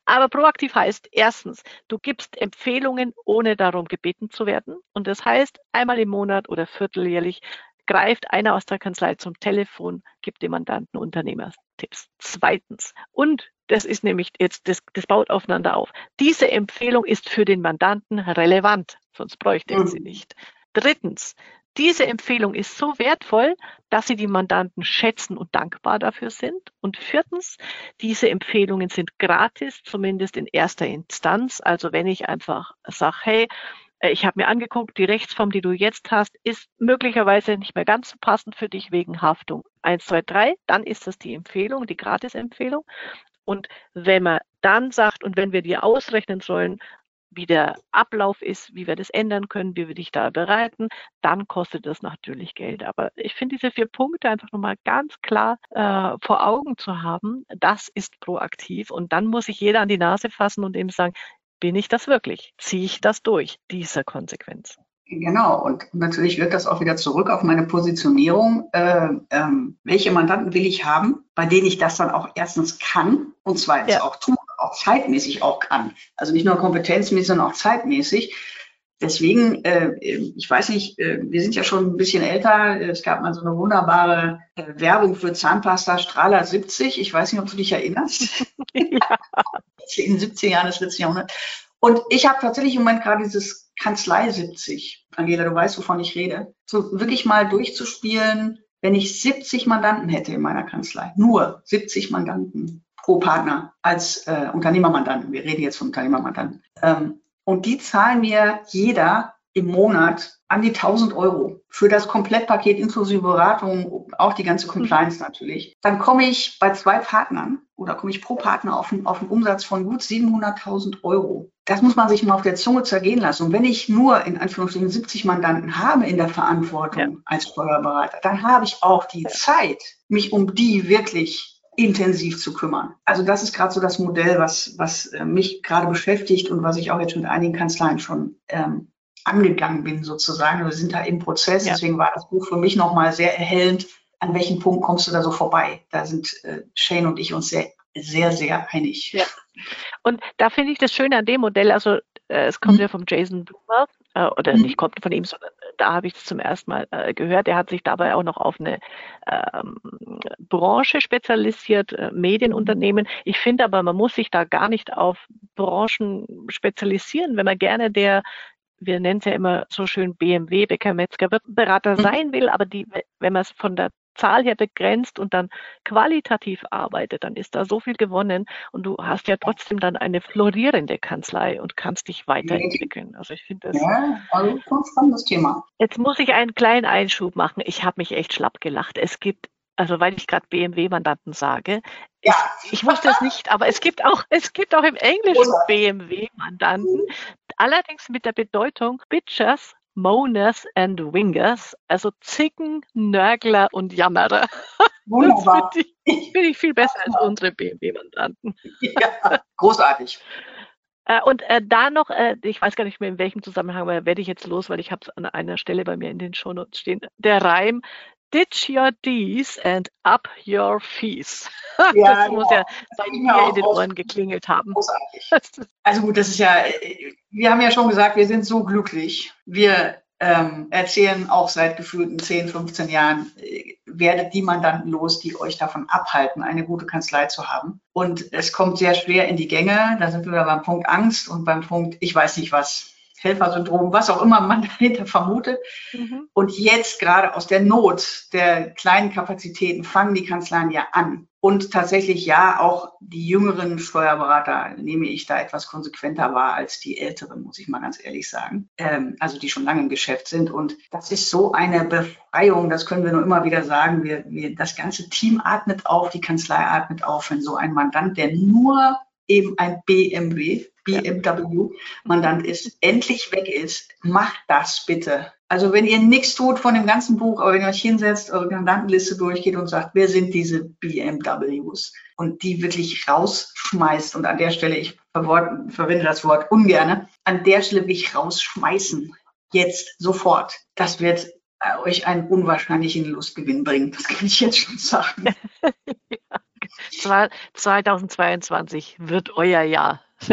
Aber proaktiv heißt erstens, du gibst Empfehlungen, ohne darum gebeten zu werden. Und das heißt, einmal im Monat oder vierteljährlich greift einer aus der Kanzlei zum Telefon, gibt dem Mandanten Unternehmertipps. Zweitens, und das ist nämlich jetzt, das, das baut aufeinander auf. Diese Empfehlung ist für den Mandanten relevant, sonst bräuchte er sie nicht. Drittens, diese Empfehlung ist so wertvoll, dass sie die Mandanten schätzen und dankbar dafür sind. Und viertens, diese Empfehlungen sind gratis, zumindest in erster Instanz. Also wenn ich einfach sage, hey, äh, ich habe mir angeguckt, die Rechtsform, die du jetzt hast, ist möglicherweise nicht mehr ganz so passend für dich wegen Haftung. Eins, zwei, drei, dann ist das die Empfehlung, die Gratis-Empfehlung. Und wenn man dann sagt und wenn wir dir ausrechnen sollen, wie der Ablauf ist, wie wir das ändern können, wie wir dich da bereiten, dann kostet das natürlich Geld. Aber ich finde diese vier Punkte einfach nochmal ganz klar äh, vor Augen zu haben, das ist proaktiv. Und dann muss sich jeder an die Nase fassen und eben sagen, bin ich das wirklich? Ziehe ich das durch, diese Konsequenz? Genau, und natürlich wirkt das auch wieder zurück auf meine Positionierung. Äh, ähm, welche Mandanten will ich haben, bei denen ich das dann auch erstens kann und zweitens ja. auch tue, auch zeitmäßig auch kann. Also nicht nur kompetenzmäßig, sondern auch zeitmäßig. Deswegen, äh, ich weiß nicht, äh, wir sind ja schon ein bisschen älter. Es gab mal so eine wunderbare äh, Werbung für Zahnpasta Strahler 70. Ich weiß nicht, ob du dich erinnerst. Ja. In den 70er Jahren des letzten Jahrhunderts. Und ich habe tatsächlich im Moment gerade dieses Kanzlei 70. Angela, du weißt, wovon ich rede. So wirklich mal durchzuspielen, wenn ich 70 Mandanten hätte in meiner Kanzlei, nur 70 Mandanten pro Partner als äh, Unternehmermandanten. Wir reden jetzt von Unternehmermandanten. Ähm, und die zahlen mir jeder im Monat an die 1000 Euro für das Komplettpaket inklusive Beratung, auch die ganze Compliance natürlich. Dann komme ich bei zwei Partnern oder komme ich pro Partner auf einen, auf einen Umsatz von gut 700.000 Euro. Das muss man sich mal auf der Zunge zergehen lassen. Und wenn ich nur in Anführungsstrichen 70 Mandanten habe in der Verantwortung ja. als Steuerberater, dann habe ich auch die Zeit, mich um die wirklich intensiv zu kümmern. Also das ist gerade so das Modell, was, was äh, mich gerade beschäftigt und was ich auch jetzt mit einigen Kanzleien schon ähm, angegangen bin sozusagen. Wir sind da im Prozess, ja. deswegen war das Buch für mich nochmal sehr erhellend. An welchem Punkt kommst du da so vorbei? Da sind äh, Shane und ich uns sehr, sehr, sehr einig. Ja. Und da finde ich das Schöne an dem Modell, also äh, es kommt mhm. ja vom Jason Blumer, äh, oder mhm. nicht kommt von ihm, sondern äh, da habe ich es zum ersten Mal äh, gehört. Er hat sich dabei auch noch auf eine ähm, Branche spezialisiert, äh, Medienunternehmen. Ich finde aber, man muss sich da gar nicht auf Branchen spezialisieren, wenn man gerne der wir nennen es ja immer so schön BMW, Bäcker, Metzger, Berater mhm. sein will, aber die, wenn man es von der Zahl her begrenzt und dann qualitativ arbeitet, dann ist da so viel gewonnen und du hast ja trotzdem dann eine florierende Kanzlei und kannst dich weiterentwickeln. Also ich finde das. Ja, also spannendes Thema. Jetzt muss ich einen kleinen Einschub machen. Ich habe mich echt schlapp gelacht. Es gibt also weil ich gerade BMW-Mandanten sage. Ja. Ich, ich, wusste es nicht, aber es gibt auch, es gibt auch im Englischen BMW-Mandanten, allerdings mit der Bedeutung Bitchers, Moaners and Wingers, also Zicken, Nörgler und Jammerer. Wunderbar. Das finde ich, find ich, viel besser als unsere BMW-Mandanten. Ja, großartig. Äh, und äh, da noch, äh, ich weiß gar nicht mehr in welchem Zusammenhang, aber werde ich jetzt los, weil ich habe es an einer Stelle bei mir in den Shownotes stehen. Der Reim, Ditch your D's and up your fees. Ja, das muss ja bei mir in den Ohren geklingelt haben. Großartig. Also gut, das ist ja, wir haben ja schon gesagt, wir sind so glücklich. Wir ähm, erzählen auch seit gefühlten 10, 15 Jahren, äh, werdet die Mandanten los, die euch davon abhalten, eine gute Kanzlei zu haben. Und es kommt sehr schwer in die Gänge. Da sind wir beim Punkt Angst und beim Punkt, ich weiß nicht was. Helfersyndrom, was auch immer man dahinter vermutet. Mhm. Und jetzt gerade aus der Not der kleinen Kapazitäten fangen die Kanzleien ja an. Und tatsächlich ja, auch die jüngeren Steuerberater nehme ich da etwas konsequenter wahr als die älteren, muss ich mal ganz ehrlich sagen. Ähm, also die schon lange im Geschäft sind. Und das ist so eine Befreiung, das können wir nur immer wieder sagen. Wir, wir, das ganze Team atmet auf, die Kanzlei atmet auf, wenn so ein Mandant, der nur eben ein BMW, BMW-Mandant ist, endlich weg ist, macht das bitte. Also wenn ihr nichts tut von dem ganzen Buch, aber wenn ihr euch hinsetzt, eure Mandantenliste durchgeht und sagt, wer sind diese BMWs und die wirklich rausschmeißt und an der Stelle, ich verwende das Wort ungerne, an der Stelle wirklich rausschmeißen, jetzt, sofort. Das wird äh, euch einen unwahrscheinlichen Lustgewinn bringen. Das kann ich jetzt schon sagen. 2022 wird euer Jahr.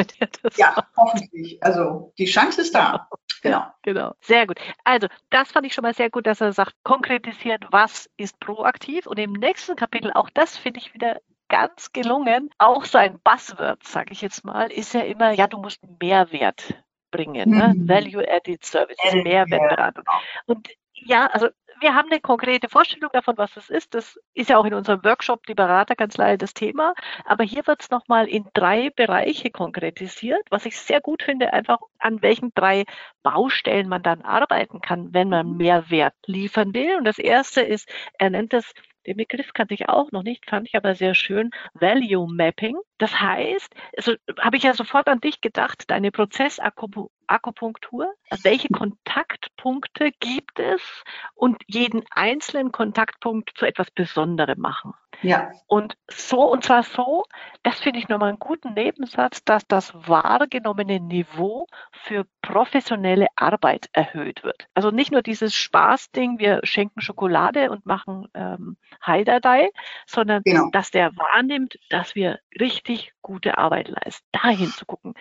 ja, hoffentlich. Also die Chance ist da. Genau. genau. Sehr gut. Also, das fand ich schon mal sehr gut, dass er sagt, konkretisiert, was ist proaktiv. Und im nächsten Kapitel, auch das finde ich wieder ganz gelungen. Auch sein Buzzword, sage ich jetzt mal, ist ja immer, ja, du musst Mehrwert bringen. Ne? Mhm. Value-Added Services, Mehrwertberatung. Und ja, also wir haben eine konkrete Vorstellung davon, was das ist. Das ist ja auch in unserem Workshop die Beraterkanzlei das Thema. Aber hier wird es nochmal in drei Bereiche konkretisiert, was ich sehr gut finde, einfach an welchen drei Baustellen man dann arbeiten kann, wenn man mehr Wert liefern will. Und das erste ist, er nennt es den Begriff kannte ich auch noch nicht, fand ich aber sehr schön. Value Mapping. Das heißt, also habe ich ja sofort an dich gedacht, deine Prozessakupunktur. Welche Kontaktpunkte gibt es und jeden einzelnen Kontaktpunkt zu etwas Besonderem machen. Ja. Und so, und zwar so, das finde ich nochmal einen guten Nebensatz, dass das wahrgenommene Niveau für professionelle Arbeit erhöht wird. Also nicht nur dieses Spaßding, wir schenken Schokolade und machen ähm, Heidadei, sondern genau. dass der wahrnimmt, dass wir richtig gute Arbeit leisten. Dahin zu gucken,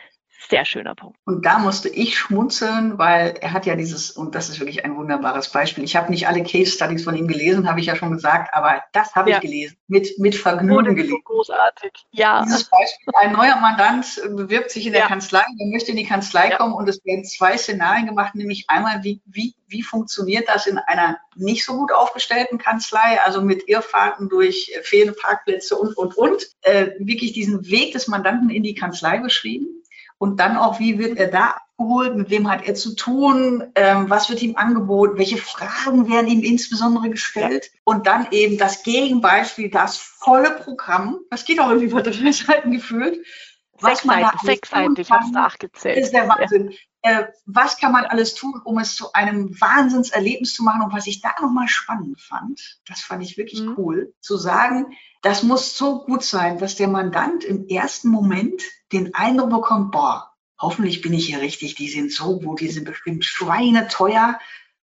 sehr schöner Punkt. Und da musste ich schmunzeln, weil er hat ja dieses, und das ist wirklich ein wunderbares Beispiel. Ich habe nicht alle Case Studies von ihm gelesen, habe ich ja schon gesagt, aber das habe ja. ich gelesen, mit, mit Vergnügen gelesen. So großartig, ja. Dieses Beispiel, ein neuer Mandant bewirbt sich in der ja. Kanzlei, er möchte in die Kanzlei ja. kommen und es werden zwei Szenarien gemacht, nämlich einmal, wie, wie, wie funktioniert das in einer nicht so gut aufgestellten Kanzlei, also mit Irrfahrten durch fehlende Parkplätze und, und, und, äh, wirklich diesen Weg des Mandanten in die Kanzlei beschrieben und dann auch, wie wird er da abgeholt, mit wem hat er zu tun, ähm, was wird ihm angeboten, welche Fragen werden ihm insbesondere gestellt. Und dann eben das Gegenbeispiel, das volle Programm, das geht auch irgendwie über drei Seiten gefühlt. Man Seiten, sechs Seiten, ich habe es nachgezählt. ist der Wahnsinn. Ja. Äh, was kann man alles tun, um es zu einem Wahnsinnserlebnis zu machen? Und was ich da nochmal spannend fand, das fand ich wirklich mhm. cool, zu sagen, das muss so gut sein, dass der Mandant im ersten Moment den Eindruck bekommt, boah, hoffentlich bin ich hier richtig, die sind so gut, die sind bestimmt schweineteuer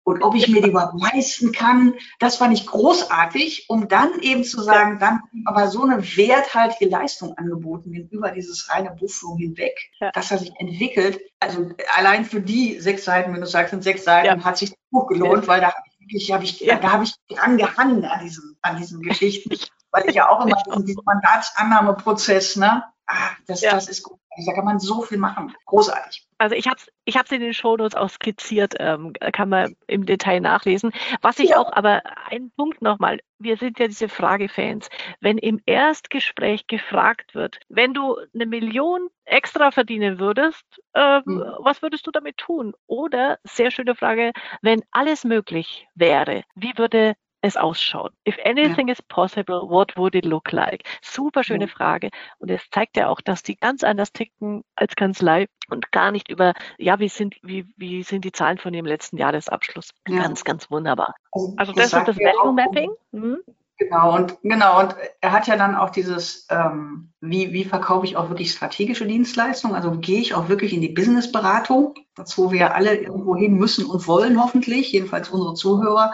und ob ich mir die überhaupt leisten kann, das fand ich großartig, um dann eben zu sagen, dann aber so eine werthaltige Leistung angeboten über dieses reine Buchführung hinweg, ja. dass er sich entwickelt. Also allein für die sechs Seiten, wenn du sagst, sind sechs Seiten, ja. hat sich das Buch gelohnt, ja. weil da habe ich wirklich, hab ich, da habe ich dran gehangen an diesen, an diesen Geschichten, weil ich ja auch immer diesen, diesen Mandatsannahmeprozess, ne, ah, das, das ist gut. Da kann man so viel machen. Großartig. Also ich habe es ich hab's in den Shownotes auch skizziert, ähm, kann man im Detail nachlesen. Was ich ja. auch, aber ein Punkt nochmal, wir sind ja diese Fragefans. Wenn im Erstgespräch gefragt wird, wenn du eine Million extra verdienen würdest, ähm, mhm. was würdest du damit tun? Oder, sehr schöne Frage, wenn alles möglich wäre, wie würde es ausschaut. If anything ja. is possible, what would it look like? Super schöne ja. Frage. Und es zeigt ja auch, dass die ganz anders ticken als Kanzlei und gar nicht über, ja, wie sind, wie, wie sind die Zahlen von dem letzten Jahresabschluss? Ja. Ganz, ganz wunderbar. Also, also das, das ist das Value Mapping. Mhm. Genau, und genau, und er hat ja dann auch dieses, ähm, wie, wie verkaufe ich auch wirklich strategische Dienstleistungen? Also gehe ich auch wirklich in die Businessberatung, dazu wir alle irgendwo hin müssen und wollen, hoffentlich, jedenfalls unsere Zuhörer.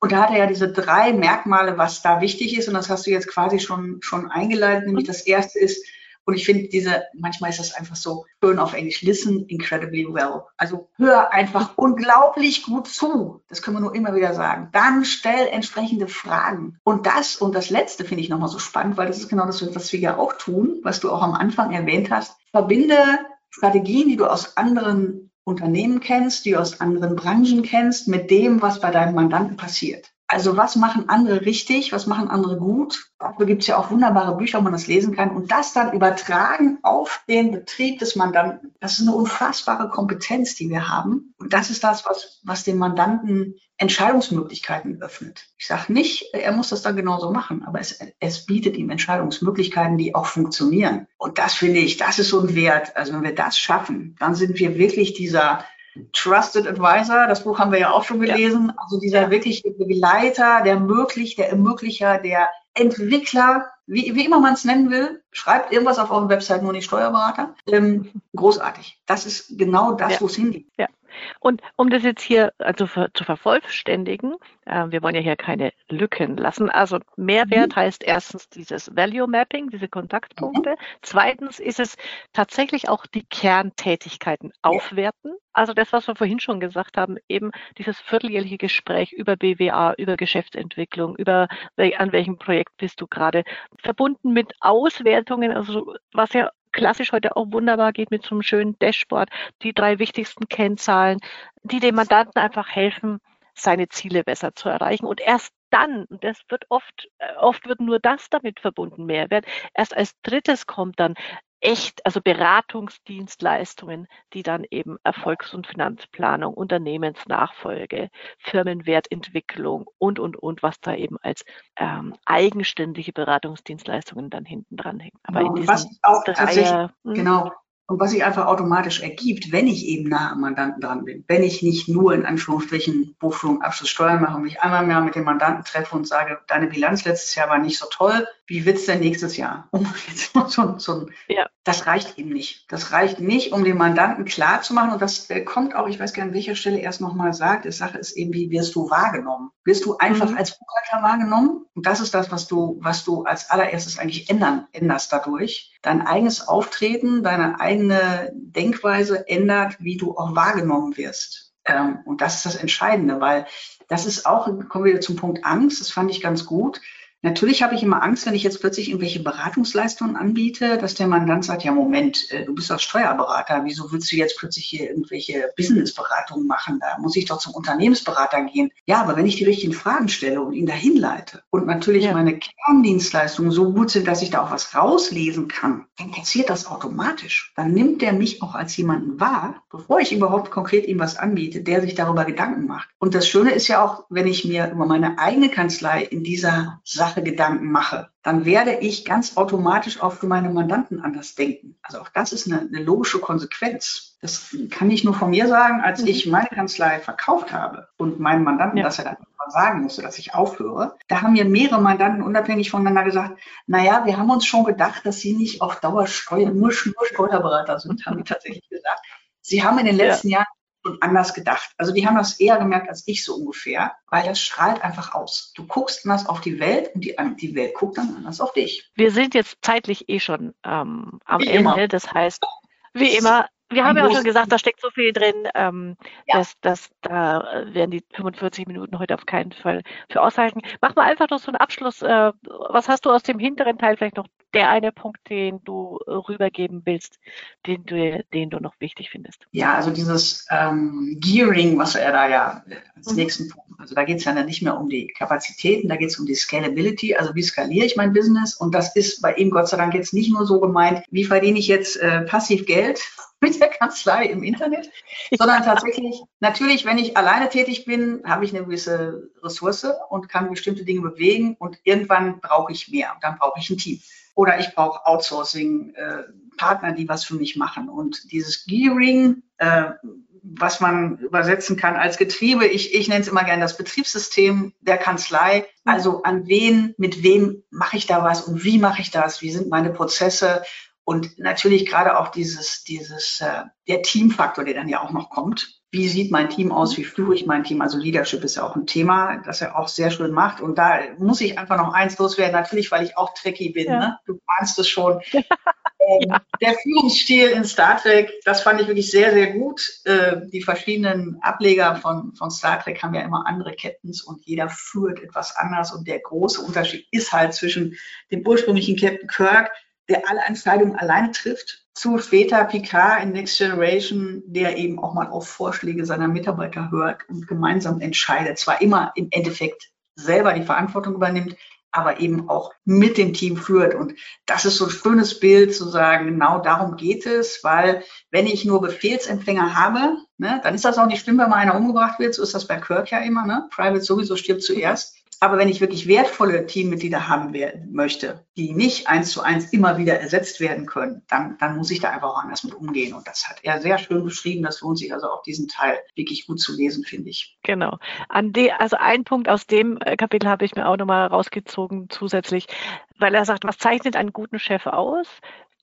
Und da hat er ja diese drei Merkmale, was da wichtig ist. Und das hast du jetzt quasi schon, schon eingeleitet. Nämlich das erste ist, und ich finde diese, manchmal ist das einfach so schön auf Englisch, listen incredibly well. Also hör einfach unglaublich gut zu. Das können wir nur immer wieder sagen. Dann stell entsprechende Fragen. Und das, und das letzte finde ich nochmal so spannend, weil das ist genau das, was wir ja auch tun, was du auch am Anfang erwähnt hast. Verbinde Strategien, die du aus anderen Unternehmen kennst, die aus anderen Branchen kennst, mit dem, was bei deinem Mandanten passiert. Also was machen andere richtig, was machen andere gut? Dafür gibt es ja auch wunderbare Bücher, wo man das lesen kann. Und das dann übertragen auf den Betrieb des Mandanten. Das ist eine unfassbare Kompetenz, die wir haben. Und das ist das, was, was dem Mandanten Entscheidungsmöglichkeiten öffnet. Ich sage nicht, er muss das dann genauso machen, aber es, es bietet ihm Entscheidungsmöglichkeiten, die auch funktionieren. Und das finde ich, das ist so ein Wert. Also wenn wir das schaffen, dann sind wir wirklich dieser Trusted Advisor, das Buch haben wir ja auch schon gelesen, ja. also dieser wirklich Begleiter, der Möglich, der Ermöglicher, der Entwickler, wie, wie immer man es nennen will, schreibt irgendwas auf eurer Website, nur nicht Steuerberater. Ähm, großartig. Das ist genau das, ja. wo es hingeht. Ja. Und um das jetzt hier also für, zu vervollständigen, äh, wir wollen ja hier keine Lücken lassen. Also Mehrwert mhm. heißt erstens dieses Value Mapping, diese Kontaktpunkte. Mhm. Zweitens ist es tatsächlich auch die Kerntätigkeiten aufwerten. Also das, was wir vorhin schon gesagt haben, eben dieses vierteljährliche Gespräch über BWA, über Geschäftsentwicklung, über an welchem Projekt bist du gerade, verbunden mit Auswertungen, also was ja klassisch heute auch wunderbar geht mit so einem schönen Dashboard, die drei wichtigsten Kennzahlen, die dem Mandanten einfach helfen, seine Ziele besser zu erreichen. Und erst dann, und das wird oft, äh, oft wird nur das damit verbunden, Mehrwert, erst als drittes kommt dann echt, also Beratungsdienstleistungen, die dann eben Erfolgs- und Finanzplanung, Unternehmensnachfolge, Firmenwertentwicklung und, und, und, was da eben als ähm, eigenständige Beratungsdienstleistungen dann hinten dran hängt. Aber genau, in diesen was auch Dreier, hm? genau, und was sich einfach automatisch ergibt, wenn ich eben nah am Mandanten dran bin, wenn ich nicht nur in Anführungsstrichen Buchführung, Abschluss, Steuern mache und mich einmal mehr mit dem Mandanten treffe und sage, deine Bilanz letztes Jahr war nicht so toll, wie wird's denn nächstes Jahr? Um jetzt mal so, so ja. Das reicht eben nicht. Das reicht nicht, um dem Mandanten klar zu machen. Und das äh, kommt auch, ich weiß gar nicht, an welcher Stelle er es nochmal sagt. Die Sache ist eben, wie wirst du wahrgenommen? Wirst du einfach mhm. als Buchhalter wahrgenommen? Und das ist das, was du, was du als allererstes eigentlich ändern, änderst dadurch. Dein eigenes Auftreten, deine eigene Denkweise ändert, wie du auch wahrgenommen wirst. Ähm, und das ist das Entscheidende, weil das ist auch, kommen wir wieder zum Punkt Angst, das fand ich ganz gut Natürlich habe ich immer Angst, wenn ich jetzt plötzlich irgendwelche Beratungsleistungen anbiete, dass der Mann dann sagt, ja Moment, äh, du bist doch Steuerberater, wieso willst du jetzt plötzlich hier irgendwelche Businessberatungen machen? Da muss ich doch zum Unternehmensberater gehen. Ja, aber wenn ich die richtigen Fragen stelle und ihn dahin leite und natürlich ja. meine Kerndienstleistungen so gut sind, dass ich da auch was rauslesen kann, dann passiert das automatisch. Dann nimmt der mich auch als jemanden wahr, bevor ich überhaupt konkret ihm was anbiete, der sich darüber Gedanken macht. Und das Schöne ist ja auch, wenn ich mir über meine eigene Kanzlei in dieser Sache Sache Gedanken mache, dann werde ich ganz automatisch auch für meine Mandanten anders denken. Also auch das ist eine, eine logische Konsequenz. Das kann ich nur von mir sagen, als mhm. ich meine Kanzlei verkauft habe und meinem Mandanten, ja. dass er dann sagen musste, dass ich aufhöre, da haben mir mehrere Mandanten unabhängig voneinander gesagt, naja, wir haben uns schon gedacht, dass Sie nicht auf Dauer Steuer, nur, nur Steuerberater sind, haben die tatsächlich gesagt. Sie haben in den letzten ja. Jahren und anders gedacht. Also die haben das eher gemerkt als ich so ungefähr, weil das strahlt einfach aus. Du guckst anders auf die Welt und die, die Welt guckt dann anders auf dich. Wir sind jetzt zeitlich eh schon ähm, am wie Ende. Immer. Das heißt, wie immer, wir haben ja auch schon gesagt, da steckt so viel drin, ähm, ja. dass, dass da werden die 45 Minuten heute auf keinen Fall für ausreichen. Mach mal einfach noch so einen Abschluss. Äh, was hast du aus dem hinteren Teil vielleicht noch der eine Punkt, den du rübergeben willst, den du, den du noch wichtig findest? Ja, also dieses ähm, Gearing, was er da ja als mhm. nächsten Punkt, also da geht es ja dann nicht mehr um die Kapazitäten, da geht es um die Scalability, also wie skaliere ich mein Business und das ist bei ihm Gott sei Dank jetzt nicht nur so gemeint, wie verdiene ich jetzt äh, passiv Geld, mit der Kanzlei im Internet, sondern tatsächlich, natürlich, wenn ich alleine tätig bin, habe ich eine gewisse Ressource und kann bestimmte Dinge bewegen und irgendwann brauche ich mehr. Dann brauche ich ein Team. Oder ich brauche Outsourcing, äh, Partner, die was für mich machen. Und dieses Gearing, äh, was man übersetzen kann als Getriebe, ich, ich nenne es immer gerne das Betriebssystem der Kanzlei. Also an wen, mit wem mache ich da was und wie mache ich das? Wie sind meine Prozesse? Und natürlich gerade auch dieses, dieses, äh, der Teamfaktor, der dann ja auch noch kommt. Wie sieht mein Team aus? Wie führe ich mein Team? Also Leadership ist ja auch ein Thema, das er auch sehr schön macht. Und da muss ich einfach noch eins loswerden, natürlich, weil ich auch Trekkie bin. Ja. Ne? Du ahnst es schon. ähm, ja. Der Führungsstil in Star Trek, das fand ich wirklich sehr, sehr gut. Äh, die verschiedenen Ableger von, von Star Trek haben ja immer andere Captains und jeder führt etwas anders. Und der große Unterschied ist halt zwischen dem ursprünglichen Captain Kirk, der alle Entscheidungen alleine trifft, zu später Picard in Next Generation, der eben auch mal auf Vorschläge seiner Mitarbeiter hört und gemeinsam entscheidet. Zwar immer im Endeffekt selber die Verantwortung übernimmt, aber eben auch mit dem Team führt. Und das ist so ein schönes Bild zu sagen, genau darum geht es, weil wenn ich nur Befehlsempfänger habe, ne, dann ist das auch nicht schlimm, wenn mal einer umgebracht wird. So ist das bei Kirk ja immer. Ne? Private sowieso stirbt zuerst. Aber wenn ich wirklich wertvolle Teammitglieder haben werden, möchte, die nicht eins zu eins immer wieder ersetzt werden können, dann, dann muss ich da einfach auch anders mit umgehen. Und das hat er sehr schön beschrieben. Das lohnt sich also auch diesen Teil wirklich gut zu lesen, finde ich. Genau. An die, also ein Punkt aus dem äh, Kapitel habe ich mir auch nochmal rausgezogen zusätzlich, weil er sagt, was zeichnet einen guten Chef aus?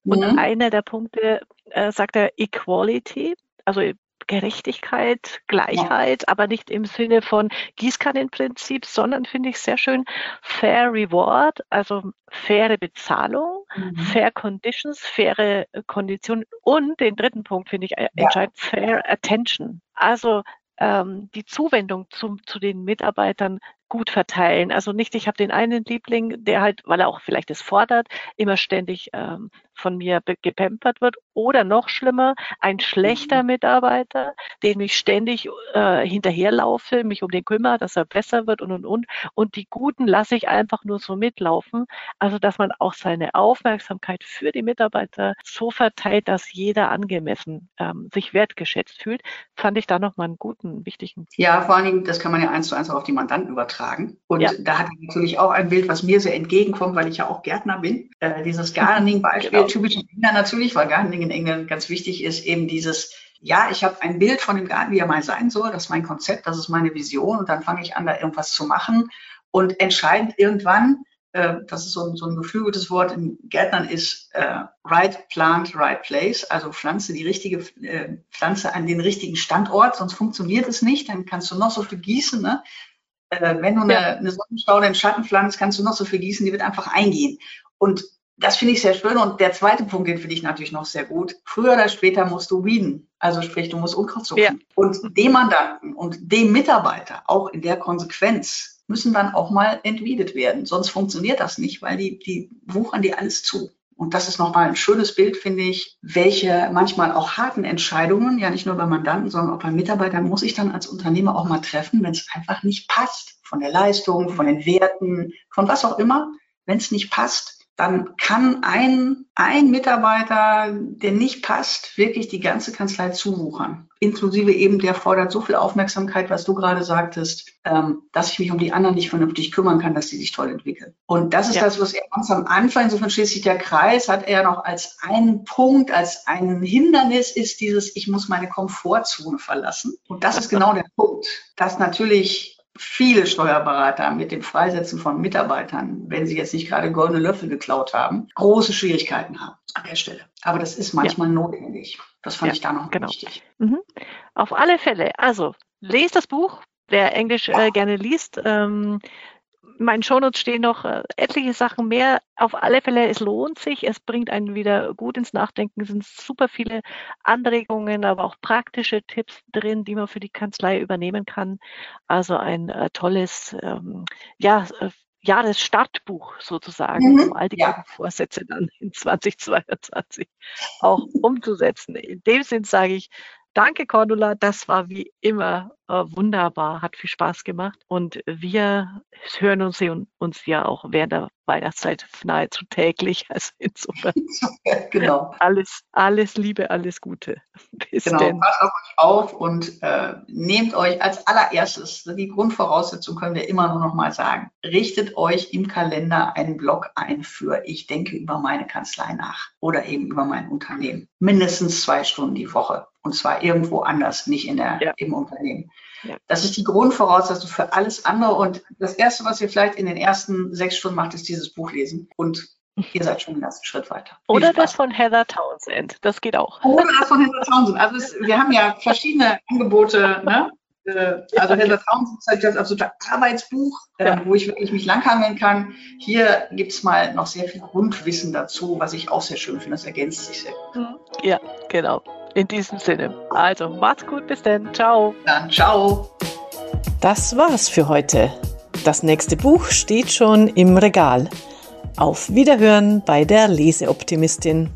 Und mhm. einer der Punkte äh, sagt er Equality. Also Gerechtigkeit, Gleichheit, ja. aber nicht im Sinne von Gießkannenprinzip, sondern finde ich sehr schön Fair Reward, also faire Bezahlung, mhm. Fair Conditions, faire Konditionen und den dritten Punkt finde ich ja. entscheidend, Fair Attention. Also ähm, die Zuwendung zum, zu den Mitarbeitern gut verteilen. Also nicht, ich habe den einen Liebling, der halt, weil er auch vielleicht es fordert, immer ständig ähm, von mir gepampert wird. Oder noch schlimmer, ein schlechter mhm. Mitarbeiter, den ich ständig äh, hinterherlaufe, mich um den kümmere, dass er besser wird und und und. Und die Guten lasse ich einfach nur so mitlaufen. Also dass man auch seine Aufmerksamkeit für die Mitarbeiter so verteilt, dass jeder angemessen ähm, sich wertgeschätzt fühlt, fand ich da nochmal einen guten, wichtigen. Ja, vor allen Dingen, das kann man ja eins zu eins auch auf die Mandanten übertragen. Und ja. da hat er natürlich auch ein Bild, was mir sehr entgegenkommt, weil ich ja auch Gärtner bin. Äh, dieses Gardening-Beispiel genau typisch in England natürlich, weil Gardening in England ganz wichtig ist, eben dieses, ja, ich habe ein Bild von dem Garten, wie er mal sein soll, das ist mein Konzept, das ist meine Vision und dann fange ich an, da irgendwas zu machen und entscheidend irgendwann, äh, das ist so ein, so ein geflügeltes Wort in Gärtnern ist äh, right plant, right place, also pflanze die richtige äh, Pflanze an den richtigen Standort, sonst funktioniert es nicht, dann kannst du noch so viel gießen, ne? Äh, wenn du eine, ja. eine Sonnenstaude in Schatten pflanzt, kannst du noch so viel gießen, die wird einfach eingehen. Und das finde ich sehr schön. Und der zweite Punkt, den finde ich natürlich noch sehr gut. Früher oder später musst du weeden. Also sprich, du musst Unkraut suchen. Ja. Und dem Mandanten und dem Mitarbeiter auch in der Konsequenz müssen dann auch mal entwiedet werden. Sonst funktioniert das nicht, weil die, die wuchern dir alles zu. Und das ist nochmal ein schönes Bild, finde ich, welche manchmal auch harten Entscheidungen, ja nicht nur bei Mandanten, sondern auch bei Mitarbeitern, muss ich dann als Unternehmer auch mal treffen, wenn es einfach nicht passt. Von der Leistung, von den Werten, von was auch immer. Wenn es nicht passt, dann kann ein, ein Mitarbeiter, der nicht passt, wirklich die ganze Kanzlei zuwuchern. Inklusive eben, der fordert so viel Aufmerksamkeit, was du gerade sagtest, ähm, dass ich mich um die anderen nicht vernünftig kümmern kann, dass die sich toll entwickeln. Und das ist ja. das, was er ganz am Anfang, so von schließlich der Kreis, hat er noch als einen Punkt, als ein Hindernis ist dieses, ich muss meine Komfortzone verlassen. Und das ist genau der Punkt, dass natürlich viele Steuerberater mit dem Freisetzen von Mitarbeitern, wenn sie jetzt nicht gerade goldene Löffel geklaut haben, große Schwierigkeiten haben an der Stelle. Aber das ist manchmal ja. notwendig. Das fand ja, ich da noch genau. wichtig. Mhm. Auf alle Fälle. Also, lest das Buch. Wer Englisch äh, gerne liest, ähm, meinen Shownotes stehen noch äh, etliche Sachen mehr. Auf alle Fälle, es lohnt sich. Es bringt einen wieder gut ins Nachdenken. Es sind super viele Anregungen, aber auch praktische Tipps drin, die man für die Kanzlei übernehmen kann. Also ein äh, tolles, ähm, ja, äh, Jahresstartbuch sozusagen, mhm, um all die ja. guten Vorsätze dann in 2022 auch umzusetzen. In dem Sinn sage ich Danke, Cordula. Das war wie immer wunderbar, hat viel Spaß gemacht. Und wir hören uns, uns ja auch während der Weihnachtszeit nahezu täglich. Also insofern genau. alles, alles Liebe, alles Gute. Bis genau, denn. passt auf euch auf und äh, nehmt euch als allererstes, die Grundvoraussetzung können wir immer nur noch mal sagen, richtet euch im Kalender einen Blog ein für ich denke über meine Kanzlei nach oder eben über mein Unternehmen. Mindestens zwei Stunden die Woche. Und zwar irgendwo anders, nicht in der, ja. im Unternehmen. Ja. Das ist die Grundvoraussetzung für alles andere. Und das Erste, was ihr vielleicht in den ersten sechs Stunden macht, ist dieses Buch lesen. Und ihr seid schon den ersten Schritt weiter. Oder das von Heather Townsend. Das geht auch. Oder das von Heather Townsend. Also es, wir haben ja verschiedene Angebote. Ne? Äh, also Heather Townsend ist halt das absolute Arbeitsbuch, äh, ja. wo ich wirklich mich langhangeln kann. Hier gibt es mal noch sehr viel Grundwissen dazu, was ich auch sehr schön finde. Das ergänzt sich sehr gut. Ja, genau. In diesem Sinne. Also macht's gut, bis dann. Ciao. Dann ciao. Das war's für heute. Das nächste Buch steht schon im Regal. Auf Wiederhören bei der Leseoptimistin.